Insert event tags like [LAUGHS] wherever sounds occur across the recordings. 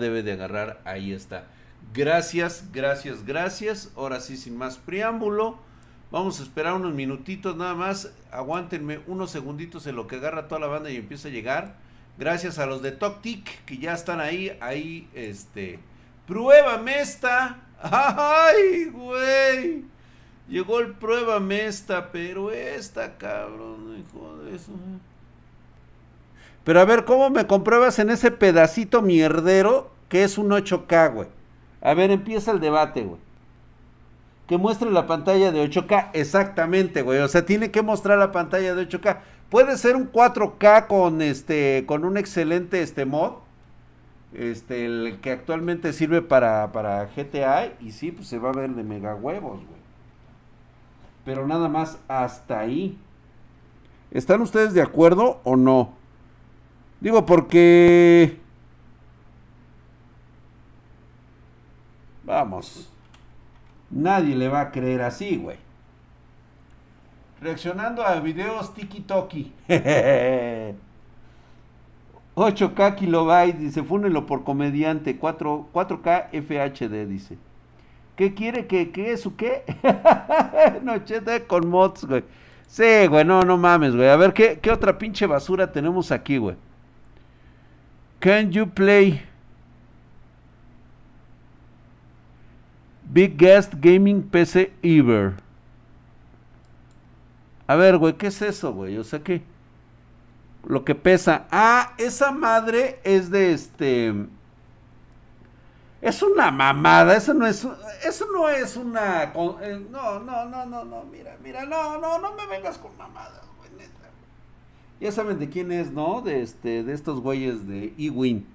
debe de agarrar, ahí está. Gracias, gracias, gracias. Ahora sí, sin más preámbulo, vamos a esperar unos minutitos nada más. Aguántenme unos segunditos en lo que agarra toda la banda y empieza a llegar. Gracias a los de Toctic que ya están ahí, ahí, este. Pruébame esta. Ay, güey. Llegó el pruébame esta, pero esta, cabrón, hijo de eso. Pero a ver, ¿cómo me compruebas en ese pedacito mierdero que es un 8K, güey? A ver, empieza el debate, güey. Que muestre la pantalla de 8K. Exactamente, güey. O sea, tiene que mostrar la pantalla de 8K. Puede ser un 4K con este. con un excelente este mod. Este, el que actualmente sirve para, para GTA. Y sí, pues se va a ver de mega huevos, güey. Pero nada más hasta ahí. ¿Están ustedes de acuerdo o no? Digo, porque... Vamos. Nadie le va a creer así, güey. Reaccionando a videos tiki-toki. [LAUGHS] 8K kilobytes, dice, fúnelo por comediante. 4, 4K FHD, dice. ¿Qué quiere? ¿Qué, qué es o qué? [LAUGHS] Nochete con mods, güey. Sí, güey, no, no mames, güey. A ver, ¿qué, ¿qué otra pinche basura tenemos aquí, güey? Can you play Big Guest Gaming PC Ever? A ver, güey, ¿qué es eso, güey? O sea, ¿qué? Lo que pesa. Ah, esa madre es de este. Es una mamada, eso no es, eso no es una, eh, no, no, no, no, no, mira, mira, no, no, no me vengas con mamadas. Ya saben de quién es, ¿no? De este, de estos güeyes de Ewin.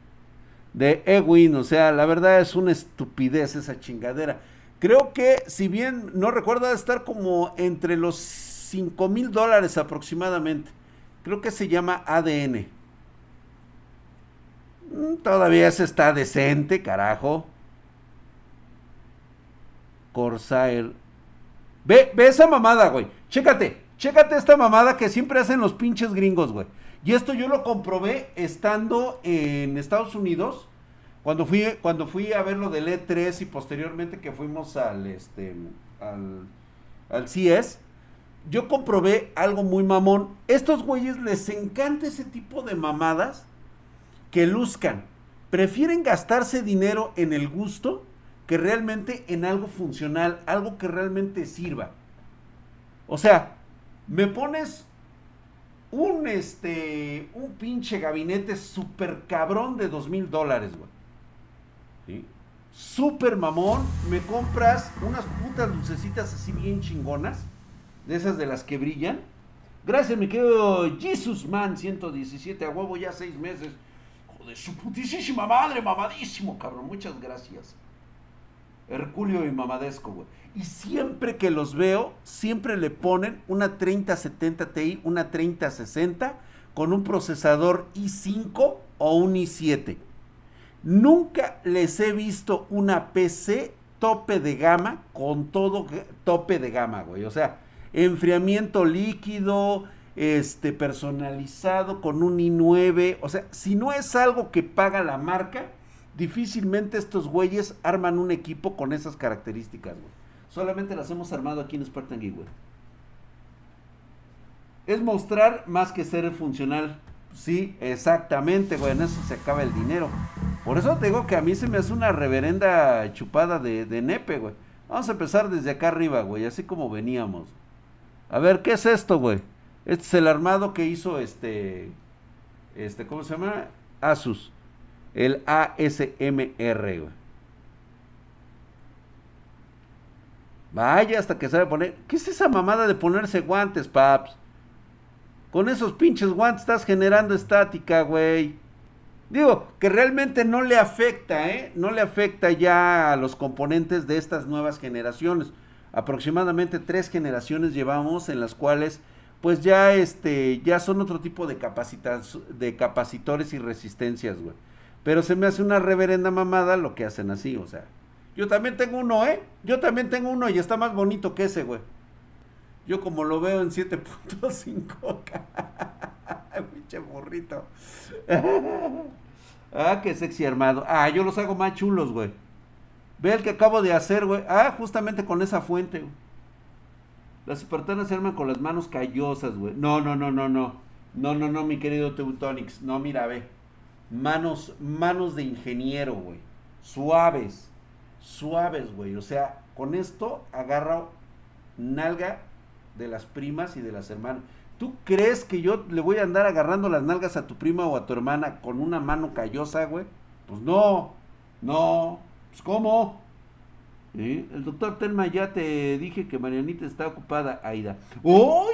De Ewin, o sea, la verdad es una estupidez esa chingadera. Creo que, si bien no recuerdo, estar como entre los 5 mil dólares aproximadamente. Creo que se llama ADN. Mm, todavía se está decente, carajo. Corsair. Ve, ve esa mamada, güey. Chécate. Chécate esta mamada que siempre hacen los pinches gringos, güey. Y esto yo lo comprobé estando en Estados Unidos. Cuando fui, cuando fui a ver lo del E3 y posteriormente que fuimos al, este, al, al CS, yo comprobé algo muy mamón. Estos güeyes les encanta ese tipo de mamadas que luzcan. Prefieren gastarse dinero en el gusto que realmente en algo funcional, algo que realmente sirva. O sea, me pones un este un pinche gabinete super cabrón de dos mil dólares, güey. ¿Sí? Super mamón, me compras unas putas lucecitas así bien chingonas, de esas de las que brillan. Gracias, me quedo Jesus Man 117 a huevo ya seis meses. Joder, su putísima madre, mamadísimo, cabrón. Muchas gracias. Herculio y mamadesco, güey. Y siempre que los veo, siempre le ponen una 3070 Ti, una 3060 con un procesador i5 o un i7. Nunca les he visto una PC tope de gama con todo tope de gama, güey. O sea, enfriamiento líquido, este personalizado con un i9, o sea, si no es algo que paga la marca, difícilmente estos güeyes arman un equipo con esas características, güey. Solamente las hemos armado aquí en Spartan Geek. Es mostrar más que ser funcional. Sí, exactamente, güey. En eso se acaba el dinero. Por eso te digo que a mí se me hace una reverenda chupada de, de nepe, güey. Vamos a empezar desde acá arriba, güey. Así como veníamos. A ver, ¿qué es esto, güey? Este es el armado que hizo este. Este, ¿cómo se llama? Asus. El ASMR, güey. Vaya hasta que sabe poner. ¿Qué es esa mamada de ponerse guantes, paps? Con esos pinches guantes estás generando estática, güey. Digo, que realmente no le afecta, ¿eh? No le afecta ya a los componentes de estas nuevas generaciones. Aproximadamente tres generaciones llevamos en las cuales, pues ya este, ya son otro tipo de, de capacitores y resistencias, güey. Pero se me hace una reverenda mamada lo que hacen así, o sea. Yo también tengo uno, ¿eh? Yo también tengo uno y está más bonito que ese, güey. Yo como lo veo en 7.5K. [LAUGHS] Pinche burrito. [LAUGHS] Ah, qué sexy armado. Ah, yo los hago más chulos, güey. Ve el que acabo de hacer, güey. Ah, justamente con esa fuente. Las espartanas se arman con las manos callosas, güey. No, no, no, no, no. No, no, no, mi querido Teutonix. No, mira, ve. Manos, manos de ingeniero, güey. Suaves. Suaves, güey. O sea, con esto agarro nalga de las primas y de las hermanas. ¿Tú crees que yo le voy a andar agarrando las nalgas a tu prima o a tu hermana con una mano callosa, güey? Pues no, no, pues ¿cómo? El doctor Telma ya te dije que Marianita está ocupada, Aida. ¡Oy!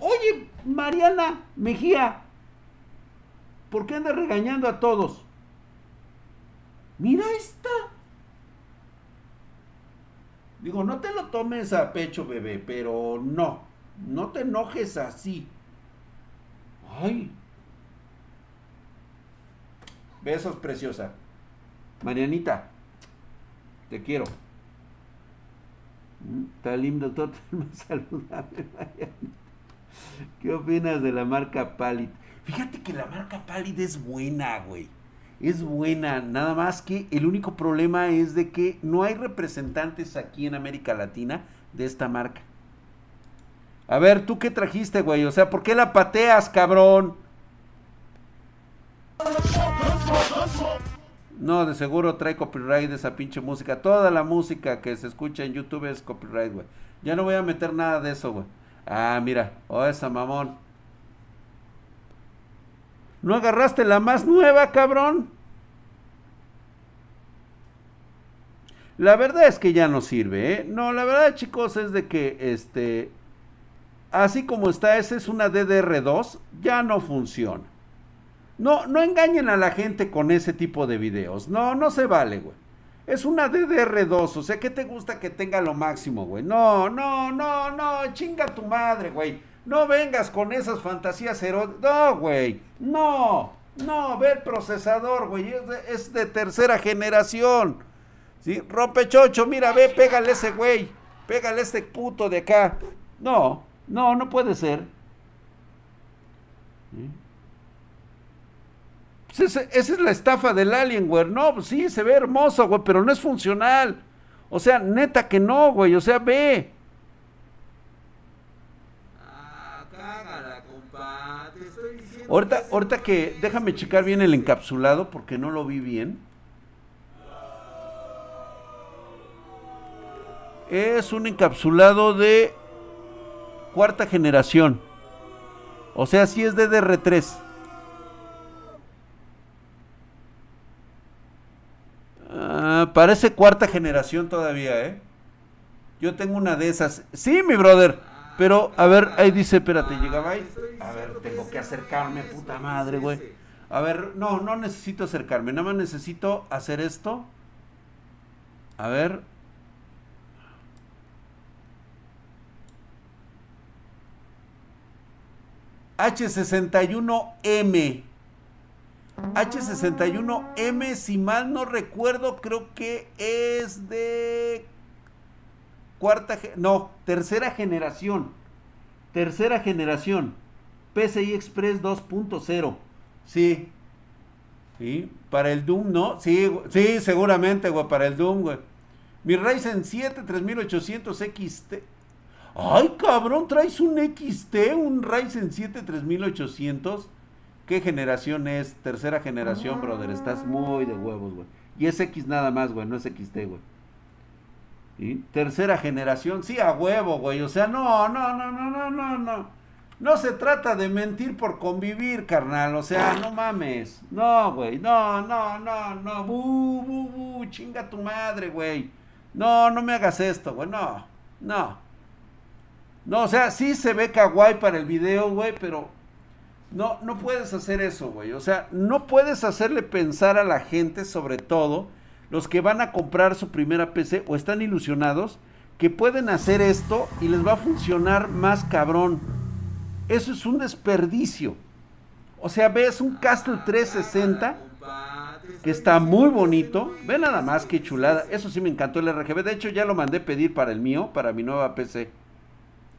Oye, Mariana Mejía, ¿por qué andas regañando a todos? Mira esta. Digo, no te lo tomes a pecho, bebé, pero no. No te enojes así. Ay. Besos, preciosa. Marianita, te quiero. Mm, está lindo, todo [LAUGHS] saludable, ¿Qué opinas de la marca Palid? Fíjate que la marca Palid es buena, güey. Es buena, nada más que el único problema es de que no hay representantes aquí en América Latina de esta marca. A ver, ¿tú qué trajiste, güey? O sea, ¿por qué la pateas, cabrón? No, de seguro trae copyright esa pinche música. Toda la música que se escucha en YouTube es copyright, güey. Ya no voy a meter nada de eso, güey. Ah, mira. Oh, esa mamón. ¿No agarraste la más nueva, cabrón? La verdad es que ya no sirve, ¿eh? No, la verdad, chicos, es de que, este, así como está, esa es una DDR2, ya no funciona. No, no engañen a la gente con ese tipo de videos. No, no se vale, güey. Es una DDR2, o sea, ¿qué te gusta que tenga lo máximo, güey? No, no, no, no, chinga tu madre, güey. No vengas con esas fantasías eróticas. No, güey. No, no, ve el procesador, güey. Es de, tercera generación. ¿Sí? Rompe chocho, mira, ve, pégale ese güey. Pégale ese puto de acá. No, no, no puede ser. Pues esa, es la estafa del Alienware. No, pues sí, se ve hermoso, güey, pero no es funcional. O sea, neta que no, güey. O sea, ve. Ah, cágala, compa. Te estoy diciendo ahorita, que déjame checar bien el encapsulado porque no lo vi bien. Es un encapsulado de cuarta generación. O sea, si es DDR3. Ah, parece cuarta generación todavía, ¿eh? Yo tengo una de esas. Sí, mi brother. Pero, a ver, ahí dice, espérate, llegaba ahí. A ver, tengo que acercarme, puta madre, güey. A ver, no, no necesito acercarme. Nada más necesito hacer esto. A ver, H61M. H61M, si mal no recuerdo, creo que es de cuarta, no, tercera generación. Tercera generación. PCI Express 2.0. Sí. Sí, para el Doom, ¿no? Sí, sí, seguramente, güey, para el Doom, güey. Mi Ryzen 7 3800 XT. Ay, cabrón, traes un XT, un Ryzen 7 3800. ¿Qué generación es? Tercera generación, brother. Estás muy de huevos, güey. Y es X nada más, güey, no es XT, güey. ¿Y? Tercera generación, sí, a huevo, güey. O sea, no, no, no, no, no, no, no. No se trata de mentir por convivir, carnal. O sea, no mames. No, güey. No, no, no, no. Bu, bu, bu. Chinga tu madre, güey. No, no me hagas esto, güey. No, no. No, o sea, sí se ve kawaii para el video, güey, pero no, no puedes hacer eso, güey. O sea, no puedes hacerle pensar a la gente, sobre todo los que van a comprar su primera PC o están ilusionados, que pueden hacer esto y les va a funcionar más cabrón. Eso es un desperdicio. O sea, ves un Castle 360 que está muy bonito. Ve nada más que chulada. Eso sí me encantó el RGB. De hecho, ya lo mandé pedir para el mío, para mi nueva PC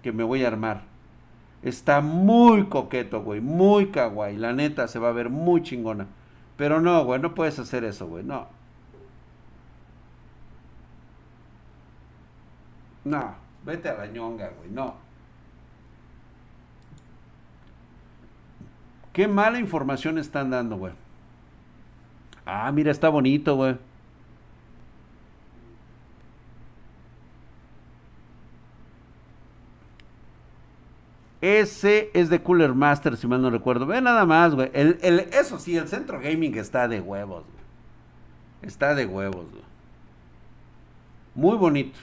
que me voy a armar. Está muy coqueto, güey. Muy kawaii. La neta, se va a ver muy chingona. Pero no, güey, no puedes hacer eso, güey, no. No, vete a la ñonga, güey, no. Qué mala información están dando, güey. Ah, mira, está bonito, güey. Ese es de Cooler Master, si mal no recuerdo. Ve nada más, güey. El, eso sí, el centro gaming está de huevos, güey. Está de huevos, güey. Muy bonito.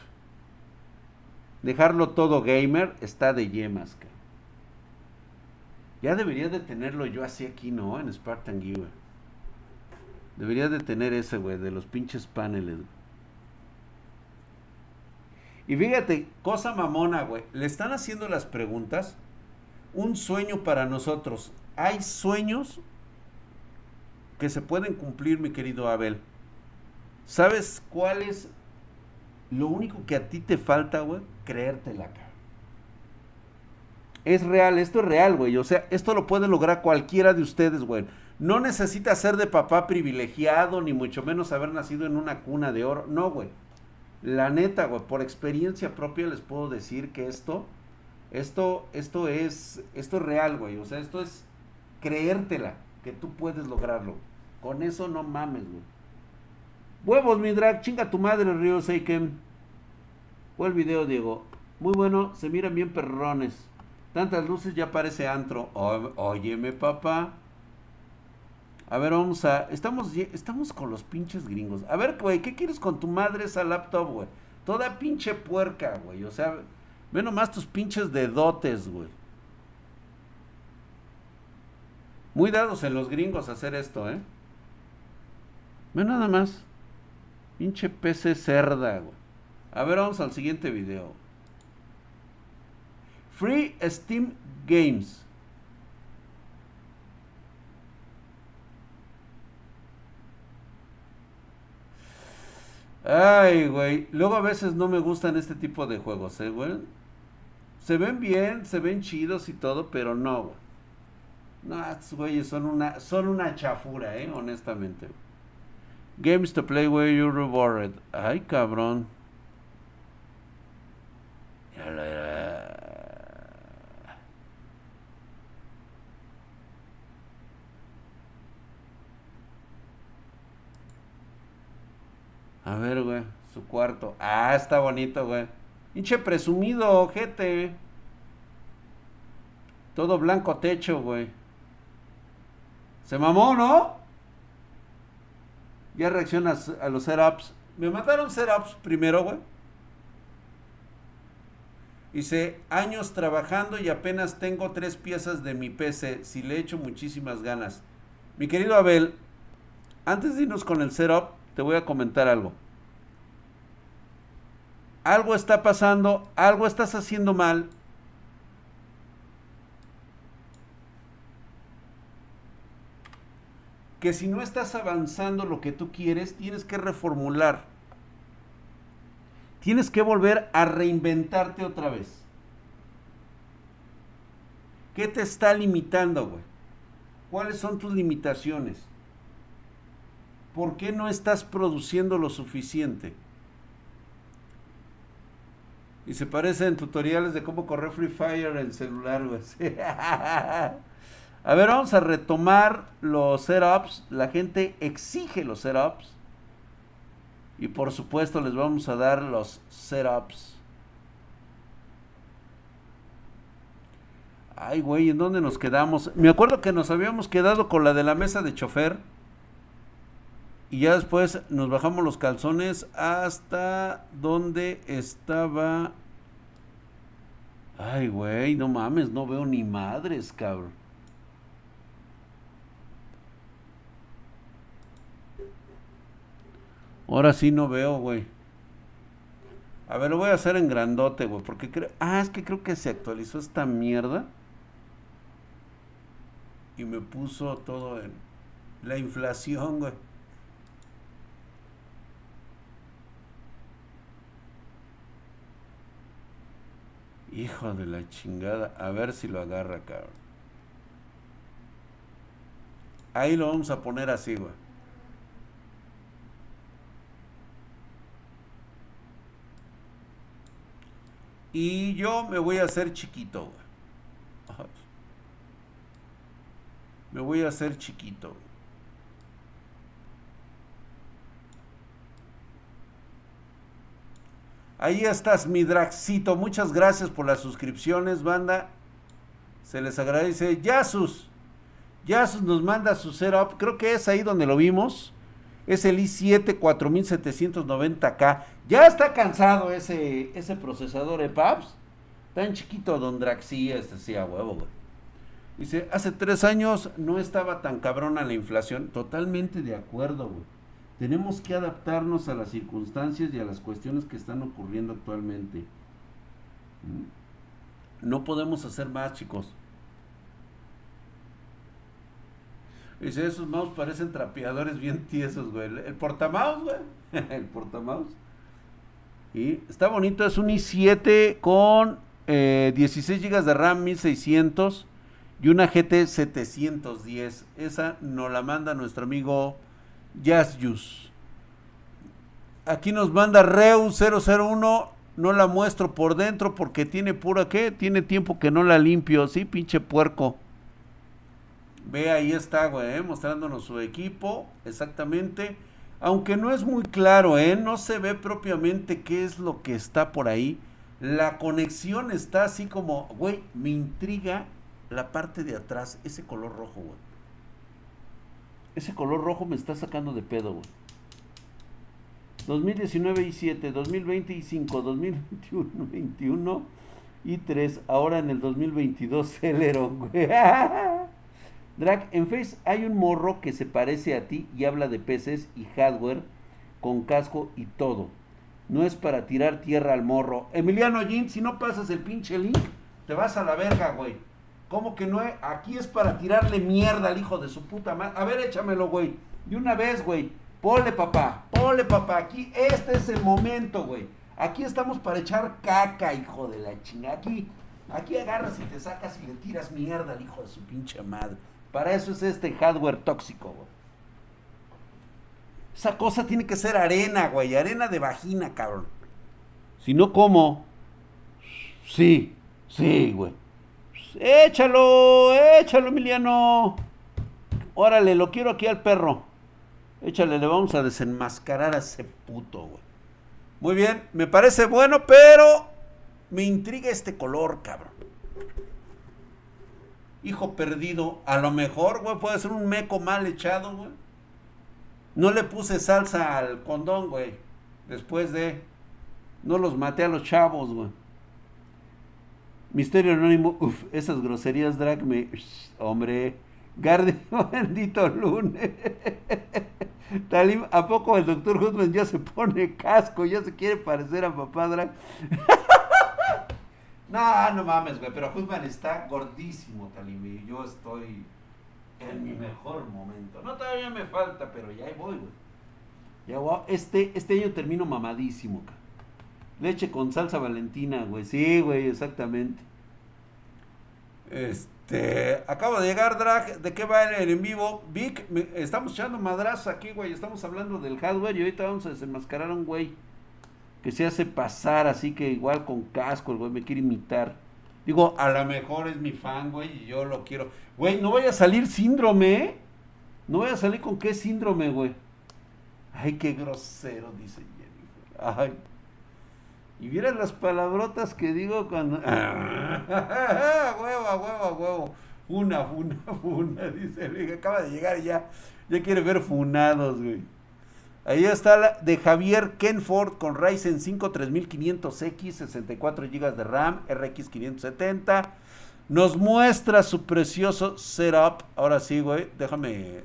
Dejarlo todo gamer está de yemas. Ya debería de tenerlo yo así aquí, ¿no? En Spartan Gear. Debería de tener ese, güey, de los pinches paneles. Y fíjate, cosa mamona, güey. Le están haciendo las preguntas un sueño para nosotros. Hay sueños que se pueden cumplir, mi querido Abel. ¿Sabes cuál es lo único que a ti te falta, güey? Creértela, cara. Es real, esto es real, güey. O sea, esto lo puede lograr cualquiera de ustedes, güey. No necesita ser de papá privilegiado, ni mucho menos haber nacido en una cuna de oro. No, güey. La neta, güey, por experiencia propia les puedo decir que esto esto, esto es, esto es real, güey. O sea, esto es creértela, que tú puedes lograrlo. Con eso no mames, güey. Huevos, mi drag, chinga tu madre, Río Seiken. Fue el video, Diego. Muy bueno, se miran bien perrones. Tantas luces ya parece antro. óyeme, papá. A ver, vamos a. Estamos, estamos con los pinches gringos. A ver, güey, ¿qué quieres con tu madre esa laptop, güey? Toda pinche puerca, güey. O sea, Ve nomás tus pinches dedotes, güey. Muy dados en los gringos hacer esto, ¿eh? Ve nada más. Pinche PC cerda, güey. A ver, vamos al siguiente video. Free Steam Games. Ay, güey. Luego a veces no me gustan este tipo de juegos, ¿eh, güey? Se ven bien, se ven chidos y todo, pero no, güey. No, estos güeyes son una, son una chafura, eh, honestamente. Games to play where you're rewarded. Ay, cabrón. A ver, güey, su cuarto. Ah, está bonito, güey. Pinche presumido, ojete. Todo blanco techo, güey. Se mamó, ¿no? Ya reaccionas a los setups. Me mataron setups primero, güey. Hice años trabajando y apenas tengo tres piezas de mi PC. Si le echo muchísimas ganas. Mi querido Abel, antes de irnos con el setup, te voy a comentar algo algo está pasando, algo estás haciendo mal. Que si no estás avanzando lo que tú quieres, tienes que reformular. Tienes que volver a reinventarte otra vez. ¿Qué te está limitando, güey? ¿Cuáles son tus limitaciones? ¿Por qué no estás produciendo lo suficiente? Y se parece en tutoriales de cómo correr Free Fire en celular, güey. [LAUGHS] a ver, vamos a retomar los setups. La gente exige los setups. Y por supuesto les vamos a dar los setups. Ay, güey, ¿en dónde nos quedamos? Me acuerdo que nos habíamos quedado con la de la mesa de chofer. Y ya después nos bajamos los calzones hasta donde estaba... Ay, güey, no mames, no veo ni madres, cabrón. Ahora sí no veo, güey. A ver, lo voy a hacer en grandote, güey, porque creo... Ah, es que creo que se actualizó esta mierda. Y me puso todo en... La inflación, güey. Hijo de la chingada. A ver si lo agarra, cabrón. Ahí lo vamos a poner así, güey. Y yo me voy a hacer chiquito. Me voy a hacer chiquito. Ahí estás, mi Draxito. Muchas gracias por las suscripciones, banda. Se les agradece. Yasus. Yasus nos manda su setup. Creo que es ahí donde lo vimos. Es el i7 4790K. Ya está cansado ese, ese procesador EPABS. Tan chiquito, don Draxi, este sí, a huevo, güey. Dice, hace tres años no estaba tan cabrona la inflación. Totalmente de acuerdo, güey. Tenemos que adaptarnos a las circunstancias y a las cuestiones que están ocurriendo actualmente. ¿Mm? No podemos hacer más, chicos. Dice, esos mouse parecen trapeadores bien tiesos, güey. El, portamouse, güey. [LAUGHS] el portamouse. Y está bonito, es un i7 con 16 eh, GB de RAM 1600 y una GT 710. Esa nos la manda nuestro amigo Jasyus. Aquí nos manda Reu 001. No la muestro por dentro porque tiene pura ¿qué? Tiene tiempo que no la limpio. Sí, pinche puerco. Ve, ahí está, güey, mostrándonos su equipo, exactamente. Aunque no es muy claro, ¿eh? No se ve propiamente qué es lo que está por ahí. La conexión está así como, güey, me intriga la parte de atrás, ese color rojo, güey. Ese color rojo me está sacando de pedo, güey. 2019 y 7, 2020 y 5, 2021, 21 y 3, ahora en el 2022 Celeron, [LAUGHS] güey. Drag, en Face hay un morro que se parece a ti y habla de peces y hardware con casco y todo. No es para tirar tierra al morro. Emiliano Jean, si no pasas el pinche link, te vas a la verga, güey. ¿Cómo que no? Aquí es para tirarle mierda al hijo de su puta madre. A ver, échamelo, güey. De una vez, güey. Pole, papá. Pole, papá. Aquí, este es el momento, güey. Aquí estamos para echar caca, hijo de la chingada. Aquí, aquí agarras y te sacas y le tiras mierda al hijo de su pinche madre. Para eso es este hardware tóxico, güey. Esa cosa tiene que ser arena, güey. Arena de vagina, cabrón. Si no, ¿cómo? Sí, sí, güey. Échalo, échalo, Emiliano. Órale, lo quiero aquí al perro. Échale, le vamos a desenmascarar a ese puto, güey. Muy bien, me parece bueno, pero me intriga este color, cabrón hijo perdido. A lo mejor, güey, puede ser un meco mal echado, güey. No le puse salsa al condón, güey. Después de... No los maté a los chavos, güey. Misterio Anónimo, uff, esas groserías drag me... Hombre, Garde, [LAUGHS] bendito lunes. [LAUGHS] Talim, ¿a poco el doctor Hutman ya se pone casco? Ya se quiere parecer a papá drag. [LAUGHS] No, no mames, güey, pero Hutman está gordísimo, Talimi. Yo estoy en mi mejor momento. No, todavía me falta, pero ya voy, güey. Ya voy. Este, este año termino mamadísimo, Leche con salsa valentina, güey. Sí, güey, exactamente. Este, acabo de llegar, Drag. ¿De qué va el en vivo? Vic, estamos echando madrazos aquí, güey. Estamos hablando del hardware y ahorita vamos a desenmascarar a un güey que se hace pasar así que igual con casco, el güey me quiere imitar. Digo, a lo mejor es mi fan, güey, y yo lo quiero. Güey, no vaya a salir síndrome, ¿eh? No voy a salir con qué síndrome, güey. Ay, qué grosero, dice Jennifer. Ay. Y vieras las palabrotas que digo cuando. [LAUGHS] huevo, huevo, huevo. Funa, funa, funa. [LAUGHS] Dice, acaba de llegar y ya. Ya quiere ver funados, güey. Ahí está la de Javier Kenford con Ryzen 5 3500X, 64 GB de RAM, RX 570. Nos muestra su precioso setup. Ahora sí, güey, déjame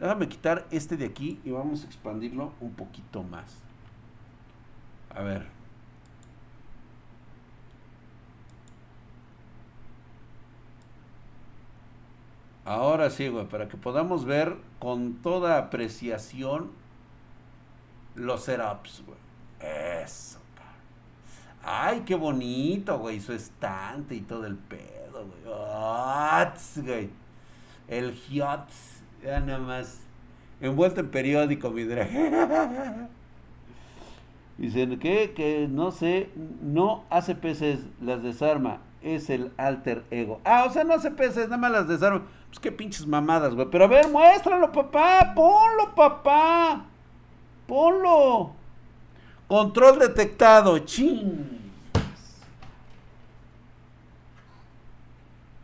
déjame quitar este de aquí y vamos a expandirlo un poquito más. A ver. Ahora sí, güey, para que podamos ver con toda apreciación los setups, güey. Eso, cara. Ay, qué bonito, güey. Su estante y todo el pedo, güey. güey. El Hiots. Ya nada más. Envuelto en periódico, mi drag. [LAUGHS] Dicen que, que no sé, no hace peces, las desarma. Es el alter ego. Ah, o sea, no hace peces, nada más las desarma. Pues qué pinches mamadas, güey. Pero a ver, muéstralo, papá. Ponlo, papá. Ponlo. Control detectado. Ching.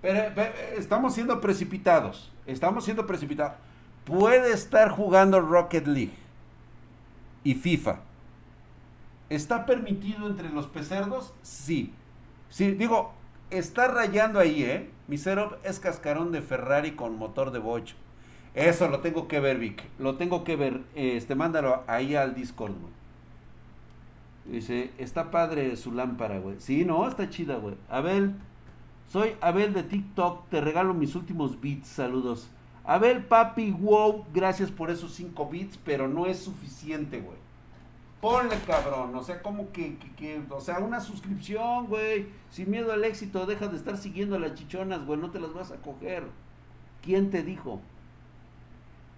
Pero, estamos siendo precipitados. Estamos siendo precipitados. Puede estar jugando Rocket League y FIFA. ¿Está permitido entre los pecerdos? Sí. Sí, digo, está rayando ahí, ¿eh? Mi es cascarón de Ferrari con motor de bocho. Eso lo tengo que ver, Vic. Lo tengo que ver. Este, mándalo ahí al Discord, güey. Dice, está padre su lámpara, güey. Sí, no, está chida, güey. Abel, soy Abel de TikTok. Te regalo mis últimos bits. Saludos. Abel, papi, wow. Gracias por esos 5 bits, pero no es suficiente, güey. Ponle, cabrón. O sea, como que, o sea, una suscripción, güey. Sin miedo al éxito, deja de estar siguiendo a las chichonas, güey. No te las vas a coger. ¿Quién te dijo?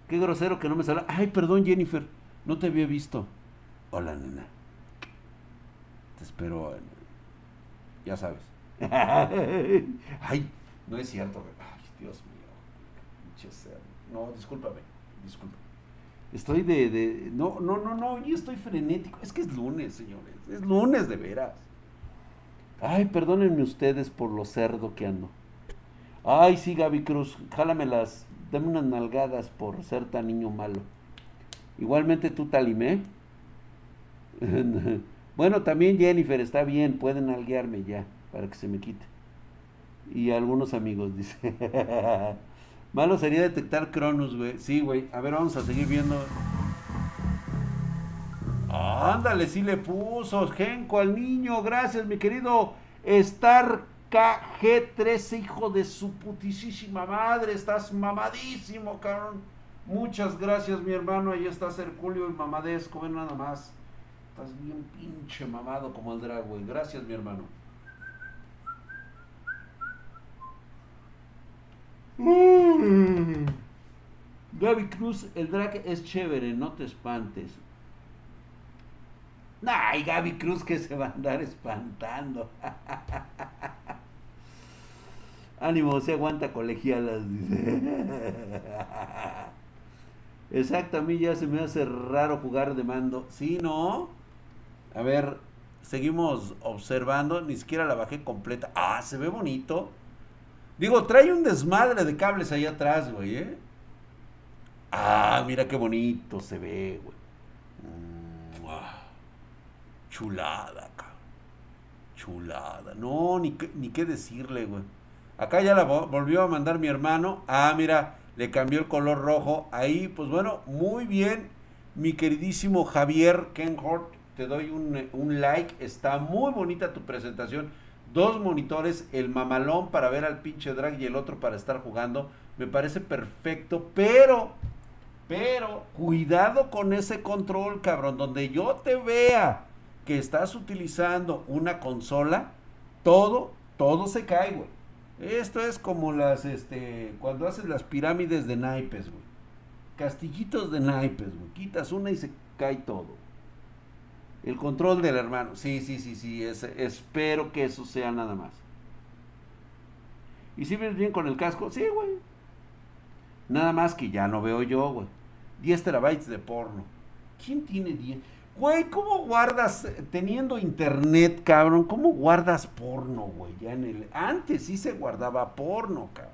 Qué grosero que no me salió. Ay, perdón, Jennifer. No te había visto. Hola, nena. Te espero. Ya sabes. [LAUGHS] Ay, no es cierto. Ay, Dios mío. No, discúlpame. Discúlpame. Estoy de, de, No, no, no, no. Yo estoy frenético. Es que es lunes, señores. Es lunes de veras. Ay, perdónenme ustedes por lo cerdo que ando. Ay, sí, Gaby Cruz. Jálamelas. Dame unas nalgadas por ser tan niño malo. Igualmente tú, Talimé. [LAUGHS] bueno, también Jennifer, está bien. Pueden nalguearme ya para que se me quite. Y algunos amigos, [LAUGHS] dice. Malo sería detectar Cronus, güey. Sí, güey. A ver, vamos a seguir viendo. Ándale, sí le puso. Genco al niño. Gracias, mi querido Star KG13, hijo de su putisísima madre. Estás mamadísimo, cabrón. Muchas gracias, mi hermano. Ahí está Herculio y mamadesco. Ven nada más. Estás bien pinche mamado como el drag, güey. Gracias, mi hermano. Mm. Gaby Cruz, el drag es chévere, no te espantes. Ay, Gaby Cruz que se va a andar espantando. [LAUGHS] Ánimo, se aguanta colegialas, dice. [LAUGHS] Exacto, a mí ya se me hace raro jugar de mando. Sí, ¿no? A ver, seguimos observando. Ni siquiera la bajé completa. Ah, se ve bonito. Digo, trae un desmadre de cables ahí atrás, güey, ¿eh? Ah, mira qué bonito se ve, güey. Mm, ah, chulada, cabrón. Chulada. No, ni, ni qué decirle, güey. Acá ya la volvió a mandar mi hermano. Ah, mira, le cambió el color rojo. Ahí, pues bueno, muy bien. Mi queridísimo Javier Kenhort, te doy un, un like. Está muy bonita tu presentación dos monitores, el mamalón para ver al pinche drag y el otro para estar jugando. Me parece perfecto, pero, pero, cuidado con ese control, cabrón. Donde yo te vea que estás utilizando una consola, todo, todo se cae, güey. Esto es como las, este, cuando haces las pirámides de naipes, güey. Castillitos de naipes, güey. Quitas una y se cae todo. El control del hermano. Sí, sí, sí, sí. espero que eso sea nada más. ¿Y si vienes bien con el casco? Sí, güey. Nada más que ya no veo yo, güey. 10 terabytes de porno. ¿Quién tiene 10? Güey, ¿cómo guardas, teniendo internet, cabrón? ¿Cómo guardas porno, güey? Ya en el... Antes sí se guardaba porno, cabrón.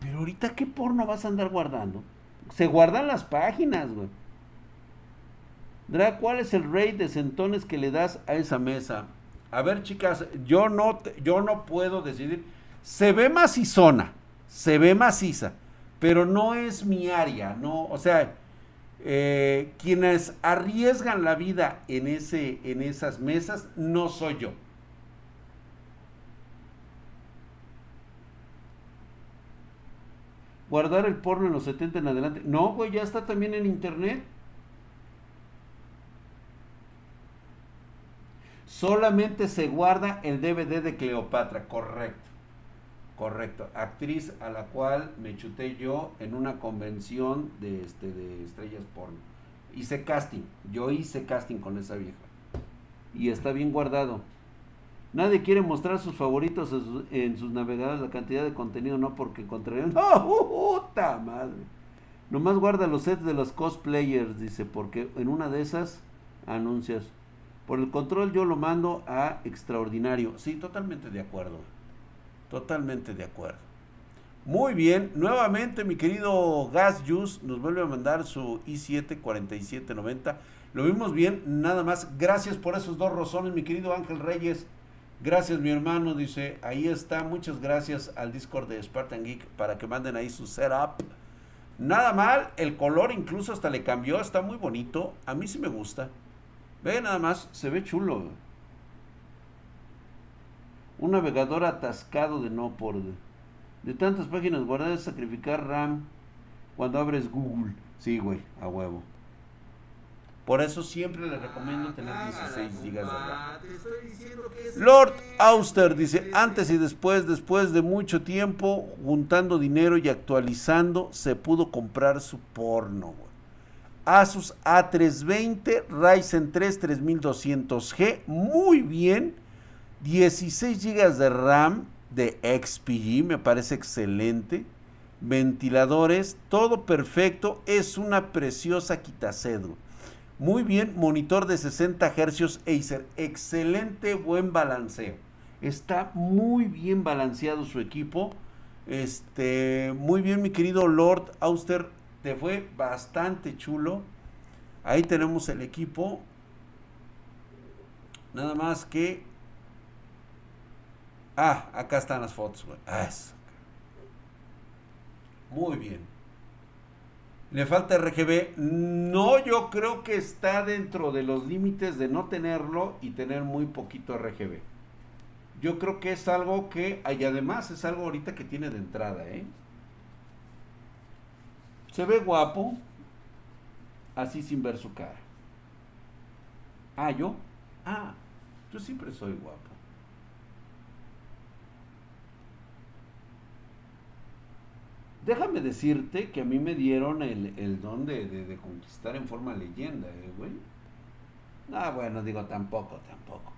Pero ahorita, ¿qué porno vas a andar guardando? Se guardan las páginas, güey. Drag, ¿cuál es el rey de centones que le das a esa mesa? A ver, chicas, yo no, yo no puedo decidir. Se ve macizona, se ve maciza, pero no es mi área, no, o sea, eh, quienes arriesgan la vida en, ese, en esas mesas no soy yo. Guardar el porno en los 70 en adelante. No, güey, ya está también en internet. solamente se guarda el DVD de Cleopatra, correcto. Correcto, actriz a la cual me chuté yo en una convención de este de estrellas porno. Hice casting, yo hice casting con esa vieja. Y está bien guardado. Nadie quiere mostrar sus favoritos en sus, navegadores, la cantidad de contenido, no porque encontrarían. [LAUGHS] ¡Oh, puta madre! Nomás guarda los sets de los cosplayers, dice, porque en una de esas anuncias. Por el control yo lo mando a extraordinario. Sí, totalmente de acuerdo. Totalmente de acuerdo. Muy bien, nuevamente mi querido Gas Juice nos vuelve a mandar su i7 4790. Lo vimos bien, nada más. Gracias por esos dos rozones, mi querido Ángel Reyes. Gracias, mi hermano. Dice, ahí está. Muchas gracias al Discord de Spartan Geek para que manden ahí su setup. Nada mal, el color incluso hasta le cambió, está muy bonito. A mí sí me gusta. Ve nada más, se ve chulo. Un navegador atascado de no por de, tantas páginas guardadas, sacrificar RAM cuando abres Google. Sí, güey, a huevo. Por eso siempre les recomiendo tener 16 GB de RAM. Lord Auster dice, antes y después, después de mucho tiempo, juntando dinero y actualizando, se pudo comprar su porno. Asus A320, Ryzen 3 3200G, muy bien. 16 GB de RAM de XPG, me parece excelente. Ventiladores, todo perfecto. Es una preciosa quitacedro. Muy bien, monitor de 60 Hz Acer. Excelente, buen balanceo. Está muy bien balanceado su equipo. Este, muy bien, mi querido Lord Auster. Te fue bastante chulo. Ahí tenemos el equipo. Nada más que. Ah, acá están las fotos, ah, Muy bien. ¿Le falta RGB? No, yo creo que está dentro de los límites de no tenerlo y tener muy poquito RGB. Yo creo que es algo que, y además es algo ahorita que tiene de entrada, ¿eh? Se ve guapo, así sin ver su cara. Ah, yo. Ah, yo siempre soy guapo. Déjame decirte que a mí me dieron el, don de, conquistar en forma leyenda, ¿eh, güey? Ah, bueno, digo, tampoco, tampoco.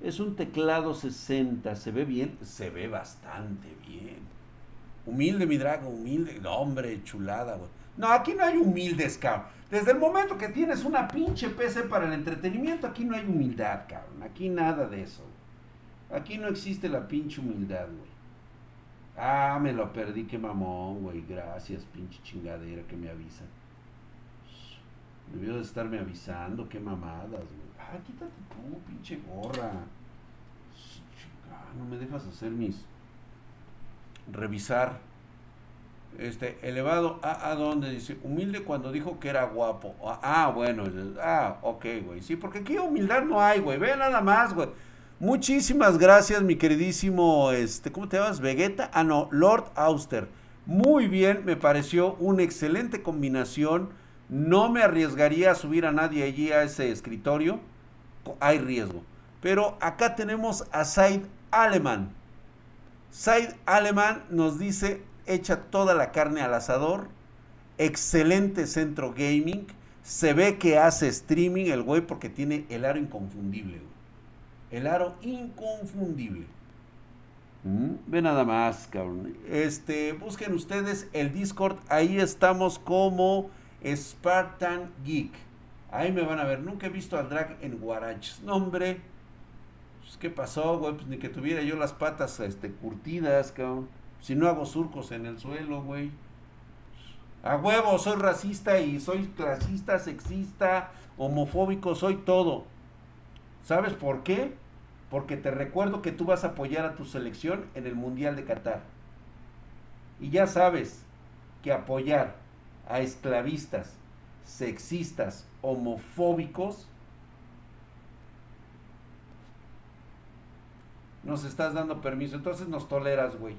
Es un teclado 60, ¿se ve bien? Se ve bastante bien. Humilde, mi drago, humilde. hombre, chulada, güey. No, aquí no hay humildes, cabrón. Desde el momento que tienes una pinche PC para el entretenimiento, aquí no hay humildad, cabrón. Aquí nada de eso. Aquí no existe la pinche humildad, güey. Ah, me lo perdí, qué mamón, güey. Gracias, pinche chingadera que me avisa. Debió de estarme avisando, qué mamadas, güey. Ah, quítate tú, pinche gorra. no me dejas hacer mis. Revisar. Este, elevado a, a dónde dice, humilde cuando dijo que era guapo. Ah, ah bueno, ah, ok, güey. Sí, porque aquí humildad no hay, güey. Ve nada más, güey. Muchísimas gracias, mi queridísimo, este, ¿cómo te llamas? Vegeta. Ah, no, Lord Auster. Muy bien, me pareció una excelente combinación. No me arriesgaría a subir a nadie allí a ese escritorio. Hay riesgo. Pero acá tenemos a Said Aleman. Said Aleman nos dice, echa toda la carne al asador. Excelente centro gaming. Se ve que hace streaming el güey porque tiene el aro inconfundible. El aro inconfundible. ¿Mm? Ve nada más, cabrón. Este, busquen ustedes el Discord. Ahí estamos como Spartan Geek. Ahí me van a ver. Nunca he visto al drag en Guaraches. No, hombre. Pues, ¿Qué pasó, güey? Pues ni que tuviera yo las patas este, curtidas, cabrón. Si no hago surcos en el suelo, güey. A huevo, soy racista y soy clasista, sexista, homofóbico, soy todo. ¿Sabes por qué? Porque te recuerdo que tú vas a apoyar a tu selección en el Mundial de Qatar. Y ya sabes que apoyar a esclavistas, sexistas, homofóbicos, nos estás dando permiso. Entonces nos toleras, güey.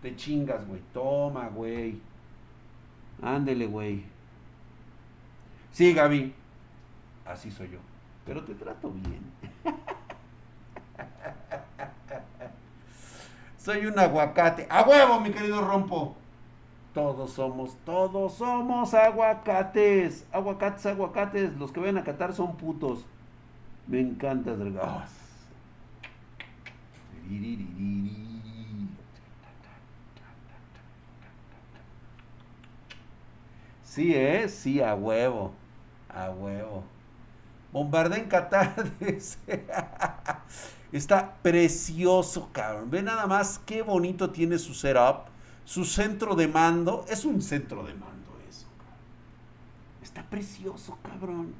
Te chingas, güey. Toma, güey. Ándele, güey. Sí, Gaby. Así soy yo. Pero te trato bien. [LAUGHS] Soy un aguacate. ¡A huevo, mi querido Rompo! Todos somos, todos somos aguacates. Aguacates, aguacates. Los que ven a Qatar son putos. Me encanta, Dragos. Sí, ¿eh? Sí, a huevo. A huevo. Bombardea en Qatar. [LAUGHS] Está precioso, cabrón. Ve nada más qué bonito tiene su setup. Su centro de mando. Es un centro de mando eso. Está precioso, cabrón.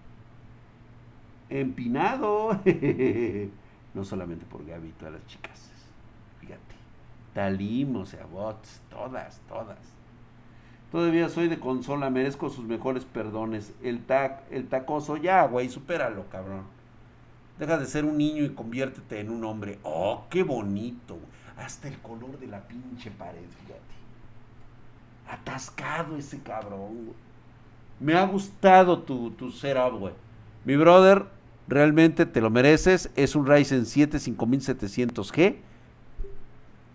Empinado. [LAUGHS] no solamente por Gaby todas las chicas. Fíjate. Talim, o sea, bots. Todas, todas. Todavía soy de consola, merezco sus mejores perdones. El tac, el tacoso, ya, güey, supéralo, cabrón. Deja de ser un niño y conviértete en un hombre. Oh, qué bonito, Hasta el color de la pinche pared, fíjate. Atascado ese cabrón. Me ha gustado tu, tu setup, güey. Mi brother, realmente te lo mereces. Es un Ryzen 7 5700G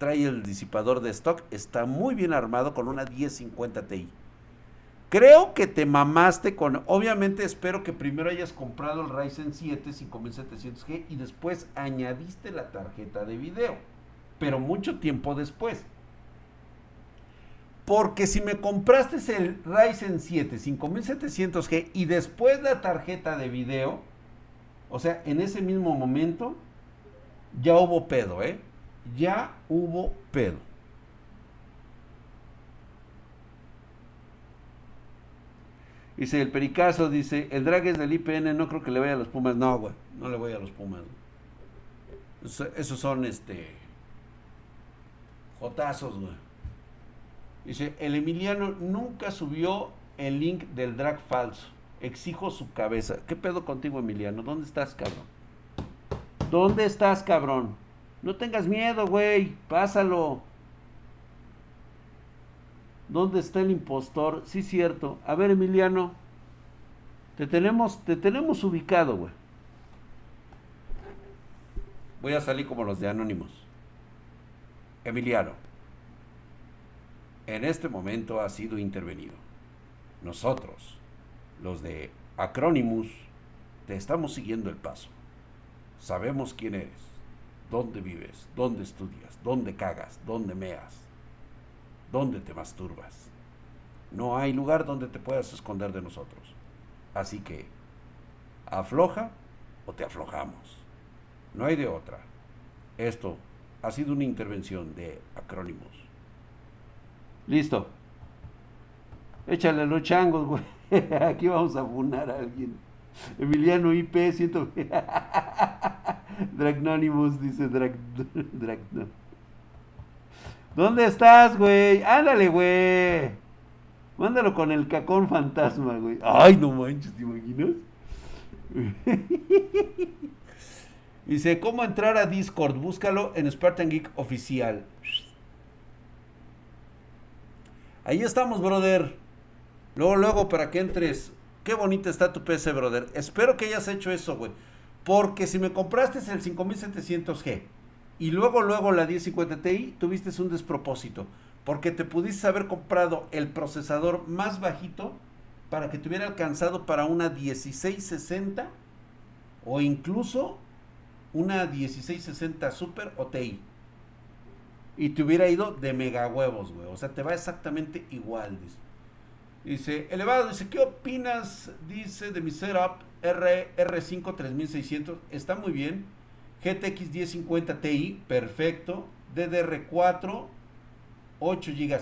trae el disipador de stock, está muy bien armado con una 1050 Ti. Creo que te mamaste con, obviamente espero que primero hayas comprado el Ryzen 7 5700G y después añadiste la tarjeta de video, pero mucho tiempo después. Porque si me compraste el Ryzen 7 5700G y después la tarjeta de video, o sea, en ese mismo momento, ya hubo pedo, ¿eh? ya hubo pedo. Dice el Pericazo, dice, el drag es del IPN, no creo que le vaya a los Pumas. No, güey, no le voy a los Pumas. Esos son, este, jotazos, güey. Dice, el Emiliano nunca subió el link del drag falso. Exijo su cabeza. ¿Qué pedo contigo, Emiliano? ¿Dónde estás, cabrón? ¿Dónde estás, cabrón? No tengas miedo, güey. Pásalo. ¿Dónde está el impostor? Sí, cierto. A ver, Emiliano. Te tenemos, te tenemos ubicado, güey. Voy a salir como los de Anónimos. Emiliano. En este momento ha sido intervenido. Nosotros, los de Acronimus, te estamos siguiendo el paso. Sabemos quién eres dónde vives, dónde estudias, dónde cagas, dónde meas, dónde te masturbas. No hay lugar donde te puedas esconder de nosotros. Así que, afloja o te aflojamos. No hay de otra. Esto ha sido una intervención de acrónimos. Listo. Échale los changos, güey. [LAUGHS] Aquí vamos a funar a alguien. Emiliano IP, siento. [LAUGHS] Dragnonimus, dice Drag, [LAUGHS] ¿Dónde estás, güey? Ándale, güey. Mándalo con el cacón fantasma, güey. Ay, no manches, ¿te imaginas? [LAUGHS] Dice, ¿cómo entrar a Discord? Búscalo en Spartan Geek Oficial. Ahí estamos, brother. Luego, luego, para que entres. Qué bonita está tu PC, brother. Espero que hayas hecho eso, güey. Porque si me compraste el 5700G y luego luego la 1050 Ti, tuviste un despropósito. Porque te pudiste haber comprado el procesador más bajito para que te hubiera alcanzado para una 1660 o incluso una 1660 Super o TI. Y te hubiera ido de mega huevos, güey. O sea, te va exactamente igual. Dice, dice elevado, dice, ¿qué opinas? Dice de mi setup R, 5 3600 está muy bien. GTX 1050 Ti, perfecto. DDR4, 8 GB.